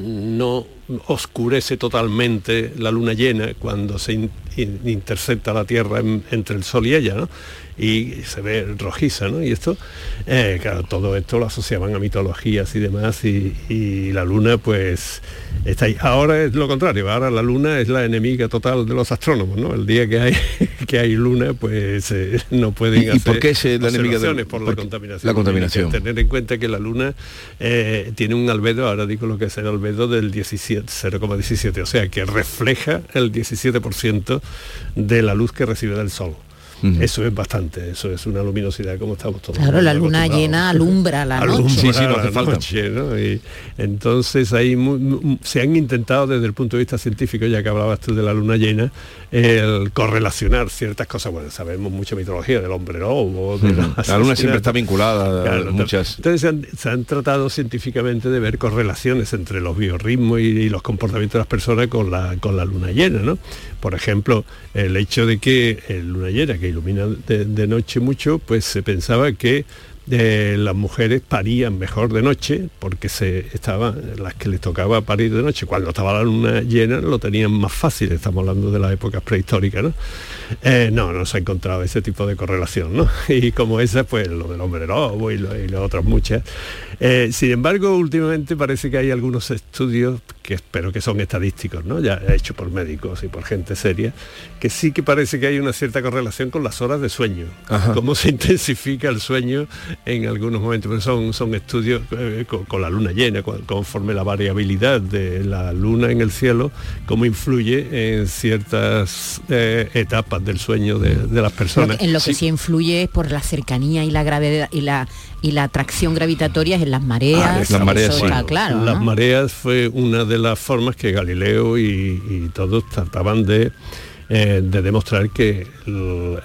no oscurece totalmente la luna llena cuando se in- in- intercepta la Tierra en- entre el Sol y ella, ¿no? Y se ve rojiza, ¿no? Y esto, eh, claro, todo esto lo asociaban a mitologías y demás, y la luna, pues, está ahí. Ahora es lo contrario, ahora la luna es la enemiga total de los astrónomos, ¿no? El día que hay, [laughs] que hay luna, pues eh, no pueden ¿Y- y hacer por qué es la enemiga por la contaminación. La contaminación. Tener en cuenta que la luna eh, tiene un albedo, ahora digo lo que es el albedo del 17, 0,17, o sea que refleja el 17% de la luz que recibe del sol. Eso es bastante, eso es una luminosidad como estamos todos. Claro, la luna llena alumbra la Alumbra noche. Sí, sí, no hace la falta. noche, ¿no? Y entonces ahí se han intentado desde el punto de vista científico, ya que hablabas tú de la luna llena, el correlacionar ciertas cosas. Bueno, sabemos mucha mitología del hombre lobo, de La luna siempre está vinculada a Claro, muchas... Entonces se han, se han tratado científicamente de ver correlaciones entre los biorritmos y, y los comportamientos de las personas con la, con la luna llena, ¿no? Por ejemplo, el hecho de que el luna llena, que ilumina de, de noche mucho, pues se pensaba que eh, las mujeres parían mejor de noche porque se estaban las que les tocaba parir de noche. Cuando estaba la luna llena lo tenían más fácil. Estamos hablando de las épocas prehistóricas no Eh, no no se ha encontrado ese tipo de correlación no [laughs] y como esa pues lo del hombre lobo y, lo- y las otras muchas. Eh, sin embargo últimamente parece que hay algunos estudios que espero que son estadísticos no ya hechos por médicos y por gente seria que sí que parece que hay una cierta correlación con las horas de sueño. Ajá. cómo se [laughs] intensifica el sueño en algunos momentos, pero son, son estudios eh, con, con la luna llena, con- conforme la variabilidad de la luna en el cielo, cómo influye en ciertas eh, etapas del sueño de, de las Lo personas. que- en lo que sí. influye es por la cercanía y la gravedad y la y la atracción gravitatoria es en las mareas. Ah, eso está claro. Las mareas fue una de las formas que Galileo y, y todos trataban de, eh, de demostrar que eh,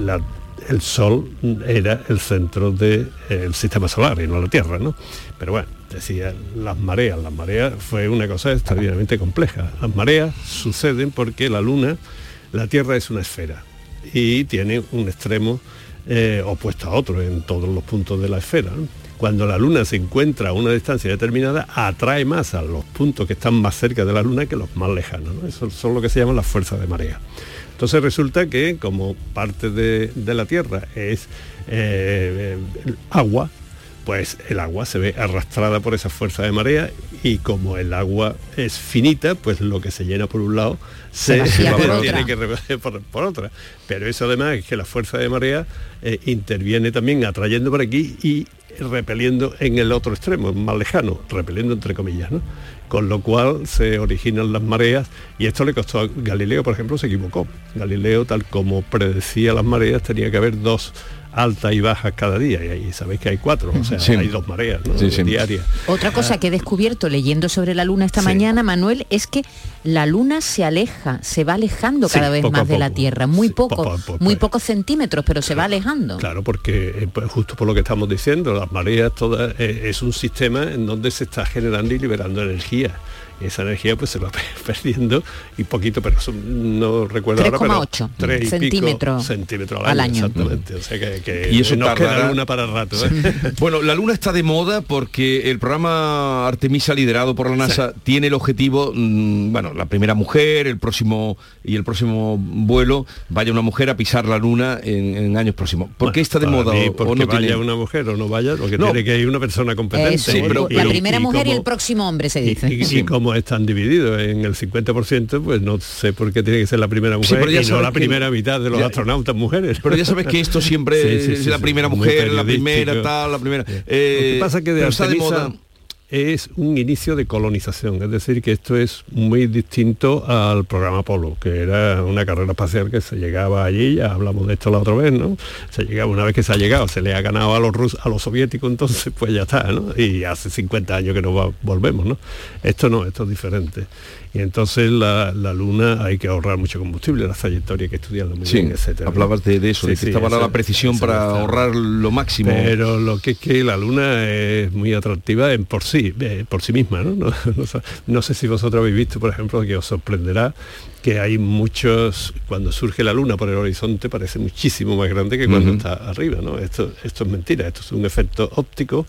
la- el Sol era el centro del sistema solar y no la Tierra, ¿no? Pero bueno, decía las mareas. Las mareas fue una cosa extraordinariamente compleja. Las mareas suceden porque la Luna, la Tierra es una esfera y tiene un extremo eh, opuesto a otro en todos los puntos de la esfera. Cuando la Luna se encuentra a una distancia determinada, atrae más a los puntos que están más cerca de la Luna que los más lejanos. ¿no? Eso son lo que se llaman las fuerzas de marea. Entonces resulta que como parte de, de la Tierra es eh, agua, pues el agua se ve arrastrada por esa fuerza de marea y como el agua es finita, pues lo que se llena por un lado Se se, por tiene que [laughs] por, por otra. Pero eso además es que la fuerza de marea eh, interviene también atrayendo por aquí y repeliendo en el otro extremo, más lejano, repeliendo entre comillas, ¿no? Con lo cual se originan las mareas y esto le costó a Galileo, por ejemplo, se equivocó. Galileo, tal como predecía las mareas, tenía que haber dos altas y bajas cada día y ahí sabéis que hay cuatro, o sea, Sí. hay dos mareas ¿no? Sí, sí. diarias. Otra cosa que he descubierto leyendo sobre la luna esta Sí. mañana, Manuel, es que la luna se aleja, se va alejando Sí, cada vez más de la. Tierra, muy Sí, poco, poco a poco, muy pues. pocos centímetros, pero se va alejando. Claro, porque eh, pues, justo por lo que estamos diciendo, las mareas todas eh, es un sistema en donde se está generando y liberando energía. Esa energía pues se va [laughs] perdiendo y poquito, pero son- no recuerdo ahora, pero 3,8 tres y pico centímetros centímetros al año. Exactamente. O sea que, que Y eso nos tardará- queda una para rato. ¿eh? [laughs] Bueno, la Luna está de moda porque el programa Artemisa liderado por la NASA tiene el objetivo, mm, bueno, la primera mujer, el próximo y el próximo vuelo vaya una mujer a pisar la Luna en, en años próximos. ¿Por qué está de moda mí, o- o, porque no vaya tiene? una mujer o no vaya, lo que No. tiene que ir una persona competente. Eso, Y- la y- primera y mujer y el como- próximo hombre se Y, dice. y- y como están divididos en el 50%, pues no sé por qué tiene que ser la primera Sí, mujer pero ya y no la primera mitad de los ya- astronautas mujeres. Pero ya sabes que esto siempre [laughs] Sí, sí, es sí, la sí, primera mujer, la primera tal, la primera. Lo eh, que pasa es que de está de Artemisa moda. Es un inicio de colonización, es decir, que esto es muy distinto al programa Apolo, que era una carrera espacial que se llegaba allí, ya hablamos de esto la otra vez, ¿no? Se llegaba, una vez que se ha llegado, se le ha ganado a los rusos, a los soviéticos, entonces pues ya está, ¿no? Y hace 50 años que no va- volvemos, ¿no? Esto no, esto es diferente. Y entonces la, la luna hay que ahorrar mucho combustible, las trayectorias hay que estudiarlo muy Sí, bien, etcétera. ¿no? hablabas de, de eso, Sí, de que sí, estaba eso- la precisión para ahorrar lo máximo. Pero lo que es que la luna es muy atractiva en por sí, eh, por sí misma, ¿no? [laughs] No, no no sé si vosotros habéis visto, por ejemplo, que os sorprenderá que hay muchos, cuando surge la luna por el horizonte parece muchísimo más grande que cuando Ujú. está arriba, ¿no? Esto, esto es mentira, esto es un efecto óptico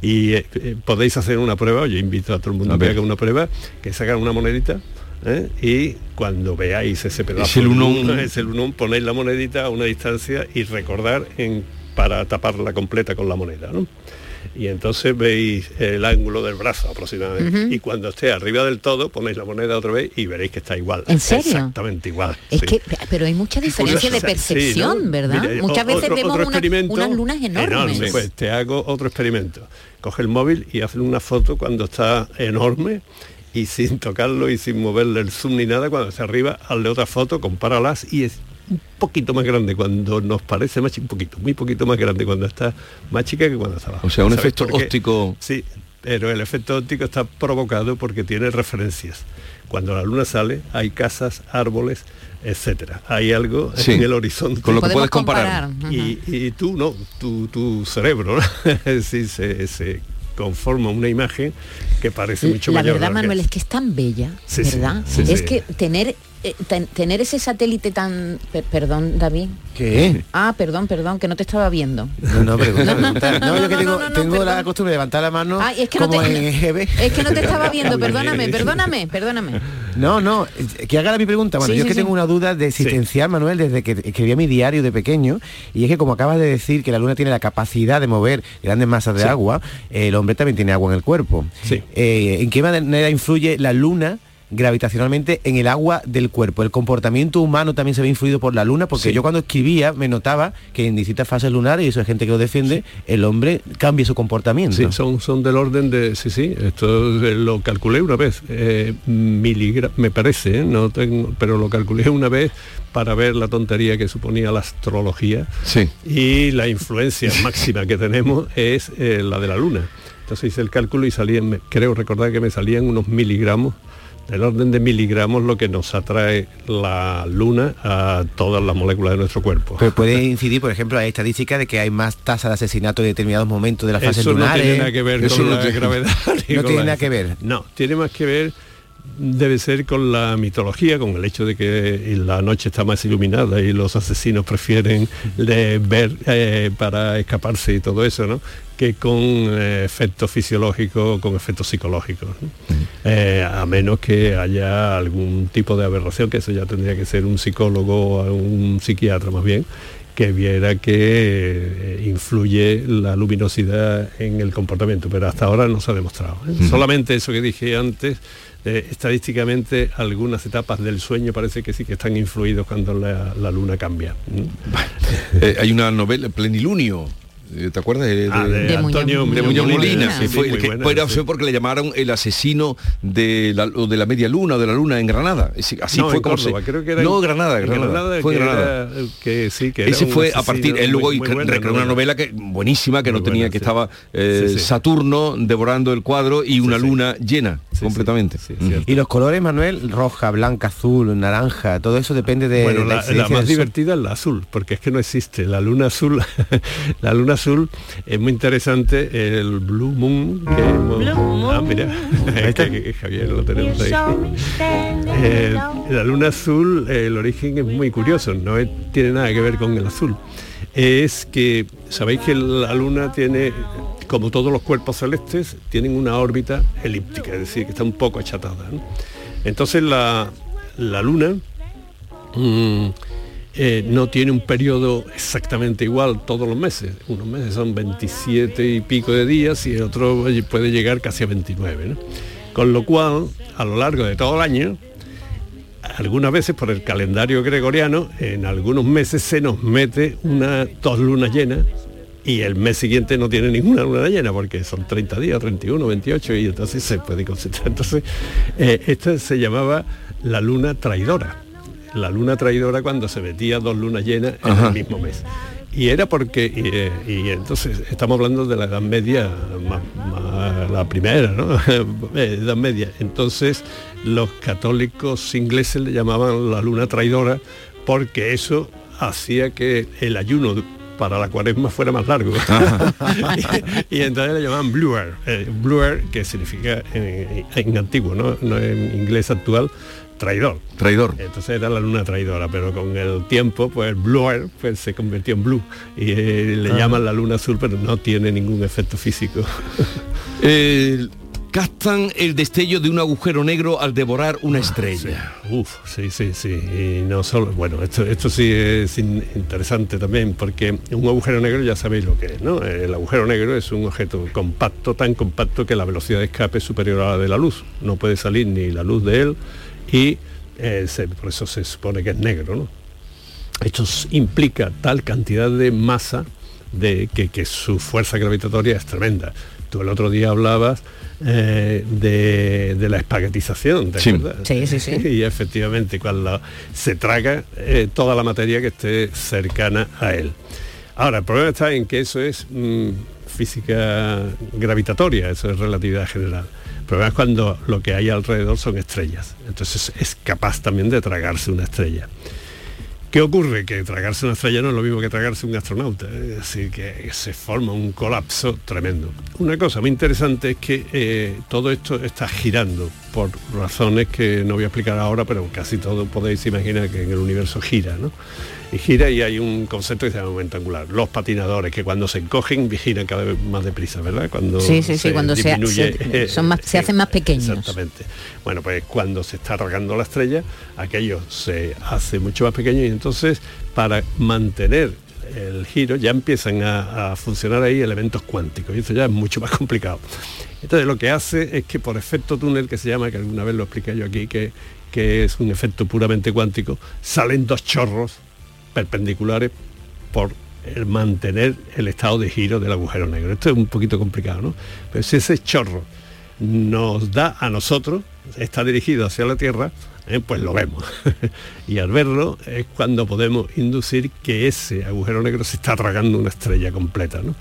y eh, eh, podéis hacer una prueba, yo invito a todo el mundo A que haga una prueba, que sacan una monedita ¿eh? y cuando veáis ese pedazo Es el de unón. es el unón, ponéis la monedita a una distancia y recordar en, para taparla completa con la moneda, ¿no? Y entonces veis el ángulo del brazo aproximadamente. Y cuando esté arriba del todo, ponéis la moneda otra vez y veréis que está igual. ¿En serio? Exactamente igual. Es sí. que, pero hay mucha diferencia de Sí, percepción, ¿no? ¿verdad? Mira, Muchas veces otro- vemos otro una- experimento unas lunas enormes. enorme. Pues te hago otro experimento. Coge el móvil y hazle una foto cuando está enorme y sin tocarlo y sin moverle el zoom ni nada, cuando está arriba, hazle otra foto, compáralas y es un poquito más grande cuando nos parece más un poquito, muy poquito más grande cuando está más chica que cuando está abajo. O sea, un ¿Sabes efecto óptico. Sí, pero el efecto óptico está provocado porque tiene referencias. Cuando la luna sale, hay casas, árboles, etcétera. Hay algo Sí, en el horizonte. con lo que puedes comparar. comparar, Y, y tú no, tu, tu cerebro, ¿no? [laughs] sí, se, se conforma una imagen que parece mucho la mayor. verdad, lo que Manuel, es. que es tan bella, Sí, ¿verdad? sí, es que tener eh, ten- tener ese satélite tan... pe- perdón, David. ¿Qué? Ah, perdón, perdón, que no te estaba viendo. No, no, pregunta, pregunta. No, No, yo no, que no, tengo, no, no, tengo la costumbre de levantar la mano Ay, es que no como te- en EGB. Es que no te estaba [laughs] viendo, perdóname, perdóname, perdóname. No, no, que haga mi pregunta. Bueno, Sí, yo es sí, que sí. tengo una duda de existencial, Manuel, desde que escribía mi diario de pequeño, y es que como acabas de decir que la luna tiene la capacidad de mover grandes masas de Sí. agua, el hombre también tiene agua en el cuerpo. Sí. Eh, ¿En qué manera influye la luna? Gravitacionalmente en el agua del cuerpo. El comportamiento humano también se ve influido por la luna, porque Sí. yo cuando escribía me notaba que en distintas fases lunares, y eso hay gente que lo defiende, el hombre cambia su comportamiento. Sí, son, son del orden de, sí, sí, esto lo calculé una vez, eh, miligra- me parece, ¿eh? no tengo, pero lo calculé una vez para ver la tontería que suponía la astrología Sí. y la influencia [laughs] máxima que tenemos es eh, la de la luna. Entonces hice el cálculo y salían, me- creo recordar que me salían unos miligramos, del orden de miligramos lo que nos atrae la luna a todas las moléculas de nuestro cuerpo. Pero puede incidir, por ejemplo, hay estadísticas de que hay más tasa de asesinato en determinados momentos de las fases Eso no lunares. tiene nada que ver Eso con no la tiene- gravedad. [laughs] No tiene nada que ver. No, tiene más que ver, debe ser con la mitología, con el hecho de que la noche está más iluminada y los asesinos prefieren ver eh, para escaparse y todo eso, ¿no? que con eh, efectos fisiológicos, con efectos psicológicos. ¿no? Eh, a menos que haya algún tipo de aberración, que eso ya tendría que ser un psicólogo o un psiquiatra más bien, que viera que eh, influye la luminosidad en el comportamiento, pero hasta ahora no se ha demostrado. Solamente eso que dije antes, eh, estadísticamente algunas etapas del sueño parece que sí que están influidos cuando la, luna cambia. Eh, hay una novela, Plenilunio. Eh, ¿Te acuerdas? De, Ah, de de Antonio de Muñoz Muñoz Molina, que fue, que buena, fue- sí. fue porque le llamaron el asesino de la, o de la media luna o de la luna en Granada. Así así No, fue como Córdoba, se... creo que era no, Granada, Granada. Granada, fue que Granada. era, que sí, que era Ese fue a partir, él luego recreó una novela que buenísima, que no tenía, buena, que sí. estaba eh, Sí, sí. Saturno devorando el cuadro y una luna llena completamente. Y los colores, Manuel, roja, blanca, azul, naranja, todo eso depende de Bueno, la más divertida es la azul, porque es que no existe. La luna azul, [laughs] la luna azul es muy interesante. El Blue Moon, que hemos- ah, mira, [laughs] es que, que Javier lo tenemos ahí. Eh, la luna azul, eh, el origen es muy curioso, no es- tiene nada que ver con el azul. Es que sabéis que la luna tiene, como todos los cuerpos celestes, tienen una órbita elíptica, es decir, que está un poco achatada. ¿no? Entonces la, la luna mm, eh, no tiene un periodo exactamente igual todos los meses. Unos meses son 27 y pico de días y el otro puede llegar casi a 29. ¿no? Con lo cual, a lo largo de todo el año, algunas veces por el calendario gregoriano, en algunos meses se nos mete una dos lunas llenas y el mes siguiente no tiene ninguna luna llena porque son 30 días, 31, 28 y entonces se puede concentrar. Entonces, eh, esta se llamaba la luna traidora. La luna traidora cuando se metía dos lunas llenas en Ajá. el mismo mes. Y era porque, y, eh, y entonces estamos hablando de la Edad Media, más- más la primera, ¿no? [laughs] Eh, Edad Media. Entonces los católicos ingleses le llamaban la luna traidora porque eso hacía que el ayuno para la cuaresma fuera más largo. [laughs] y, entonces le llamaban bluer, eh, bluer que significa en, en antiguo, ¿no? no en inglés actual, traidor. Traidor. Entonces era la luna traidora, pero con el tiempo, pues el bluer pues, se convirtió en blue. Y eh, le Ah. llaman la luna azul, pero no tiene ningún efecto físico. [laughs] Eh, captan el destello de un agujero negro al devorar una estrella. Uf, sí, sí, sí. Y no solo, bueno, esto, esto sí es in- interesante también, porque un agujero negro ya sabéis lo que es, ¿no? El agujero negro es un objeto compacto, tan compacto que la velocidad de escape es superior a la de la luz. No puede salir ni la luz de él y eh, se- por eso se supone que es negro, ¿no? Esto implica tal cantidad de masa de que, que su fuerza gravitatoria es tremenda. Tú el otro día hablabas eh, de, de la espaguetización, ¿te Sí. acuerdas? Sí, sí, sí. [laughs] Y efectivamente, cuando se traga eh, toda la materia que esté cercana a él. Ahora, el problema está en que eso es mm, física gravitatoria, eso es relatividad general. El problema es cuando lo que hay alrededor son estrellas. Entonces es capaz también de tragarse una estrella. ¿Qué ocurre? Que tragarse una estrella no es lo mismo que tragarse un astronauta, es decir, que se forma un colapso tremendo. Una cosa muy interesante es que eh, todo esto está girando por razones que no voy a explicar ahora, pero casi todo podéis imaginar que en el universo gira, ¿no? Y gira y hay un concepto que se llama momento angular. Los patinadores que cuando se encogen giran cada vez más deprisa, ¿verdad? Cuando Sí, sí, sí, cuando se, disminuye, se- son más, se hacen más pequeños. Exactamente. Bueno, pues cuando se está alargando la estrella, aquello se hace mucho más pequeño y entonces para mantener el giro ya empiezan a, a funcionar ahí elementos cuánticos y eso ya es mucho más complicado. Entonces lo que hace es que por efecto túnel, que se llama, que alguna vez lo expliqué yo aquí, que, que es un efecto puramente cuántico, salen dos chorros perpendiculares por el mantener el estado de giro del agujero negro. Esto es un poquito complicado, ¿no? Pero si ese chorro nos da a nosotros, está dirigido hacia la Tierra, eh, pues lo vemos. [laughs] y al verlo es cuando podemos inducir que ese agujero negro se está tragando una estrella completa, ¿no?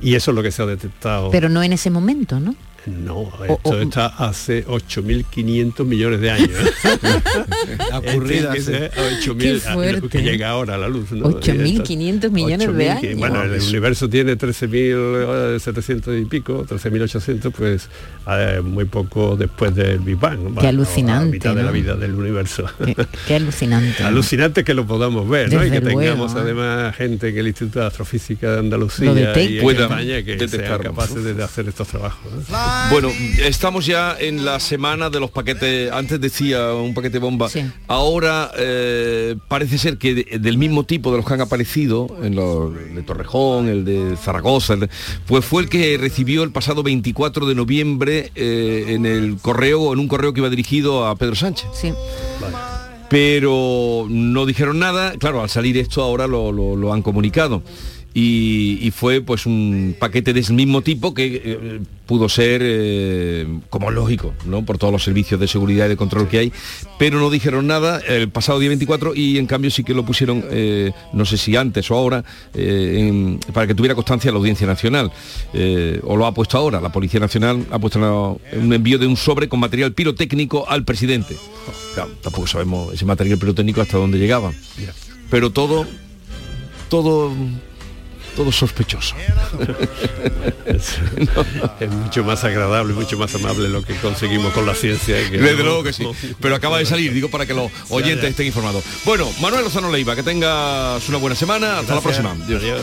Y eso es lo que se ha detectado. Pero no en ese momento, ¿no? No, esto está hace 8.500 millones de años. ¿eh? [laughs] Ha ocurrido Este, que Qué es 8.000, a- lo fuerte. que llega ahora a la luz. ¿no? 8.500 millones de 8.000, años. Bueno, el universo tiene 13.700 y pico, 13.800, pues eh, muy poco después del Big Bang. Qué a alucinante, mitad de la vida del universo. Qué, qué alucinante. Alucinante que lo podamos ver, ¿no? Y que tengamos luego, ¿eh? además gente en el Instituto de Astrofísica de Andalucía y en España que sean capaces de hacer estos trabajos. ¿no? Bueno, estamos ya en la semana de los paquetes, antes decía un paquete bomba, ahora eh, parece ser que de- del mismo tipo de los que han aparecido, en los de Torrejón, el de Zaragoza, el de- pues fue el que recibió el pasado 24 de noviembre eh, en el correo, en un correo que iba dirigido a Pedro Sánchez. Sí. Pero no dijeron nada, claro, al salir esto ahora lo, lo- lo han comunicado. Y, y fue pues un paquete del mismo tipo que eh, pudo ser eh, como lógico, ¿no? Por todos los servicios de seguridad y de control que hay, pero no dijeron nada el pasado día 24 y en cambio sí que lo pusieron, eh, no sé si antes o ahora, eh, en- para que tuviera constancia la Audiencia Nacional. O lo ha puesto ahora, la Policía Nacional ha puesto un envío de un sobre con material pirotécnico al presidente. Claro, tampoco sabemos ese material pirotécnico hasta dónde llegaba. Pero todo, todo, todo sospechoso. [laughs] Es mucho más agradable, mucho más amable lo que conseguimos con la ciencia. que Desde no- luego que sí. Pero acaba de salir, digo, para que los oyentes ya. estén informados. Bueno, Manuel Lozano Leiva, que tengas una buena semana. Hasta Gracias. la próxima. Adiós.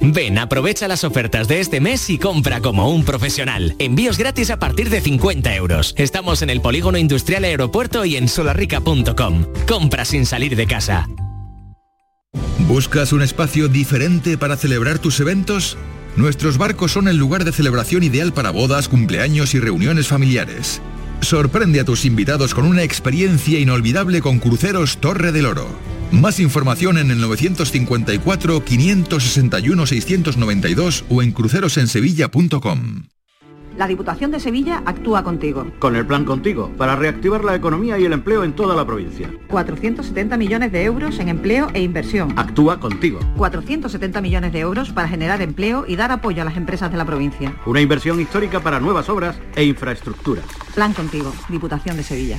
Ven, aprovecha las ofertas de este mes y compra como un profesional. Envíos gratis a partir de 50 euros. Estamos en el Polígono Industrial Aeropuerto y en solarrica.com. Compra sin salir de casa. ¿Buscas un espacio diferente para celebrar tus eventos? Nuestros barcos son el lugar de celebración ideal para bodas, cumpleaños y reuniones familiares. Sorprende a tus invitados con una experiencia inolvidable con Cruceros Torre del Oro. Más información en el 954 561 692 o en crucerosensevilla.com. La Diputación de Sevilla actúa contigo. Con el plan Contigo, para reactivar la economía y el empleo en toda la provincia. 470 millones de euros en empleo e inversión. Actúa contigo. 470 millones de euros para generar empleo y dar apoyo a las empresas de la provincia. Una inversión histórica para nuevas obras e infraestructura. Plan contigo, Diputación de Sevilla.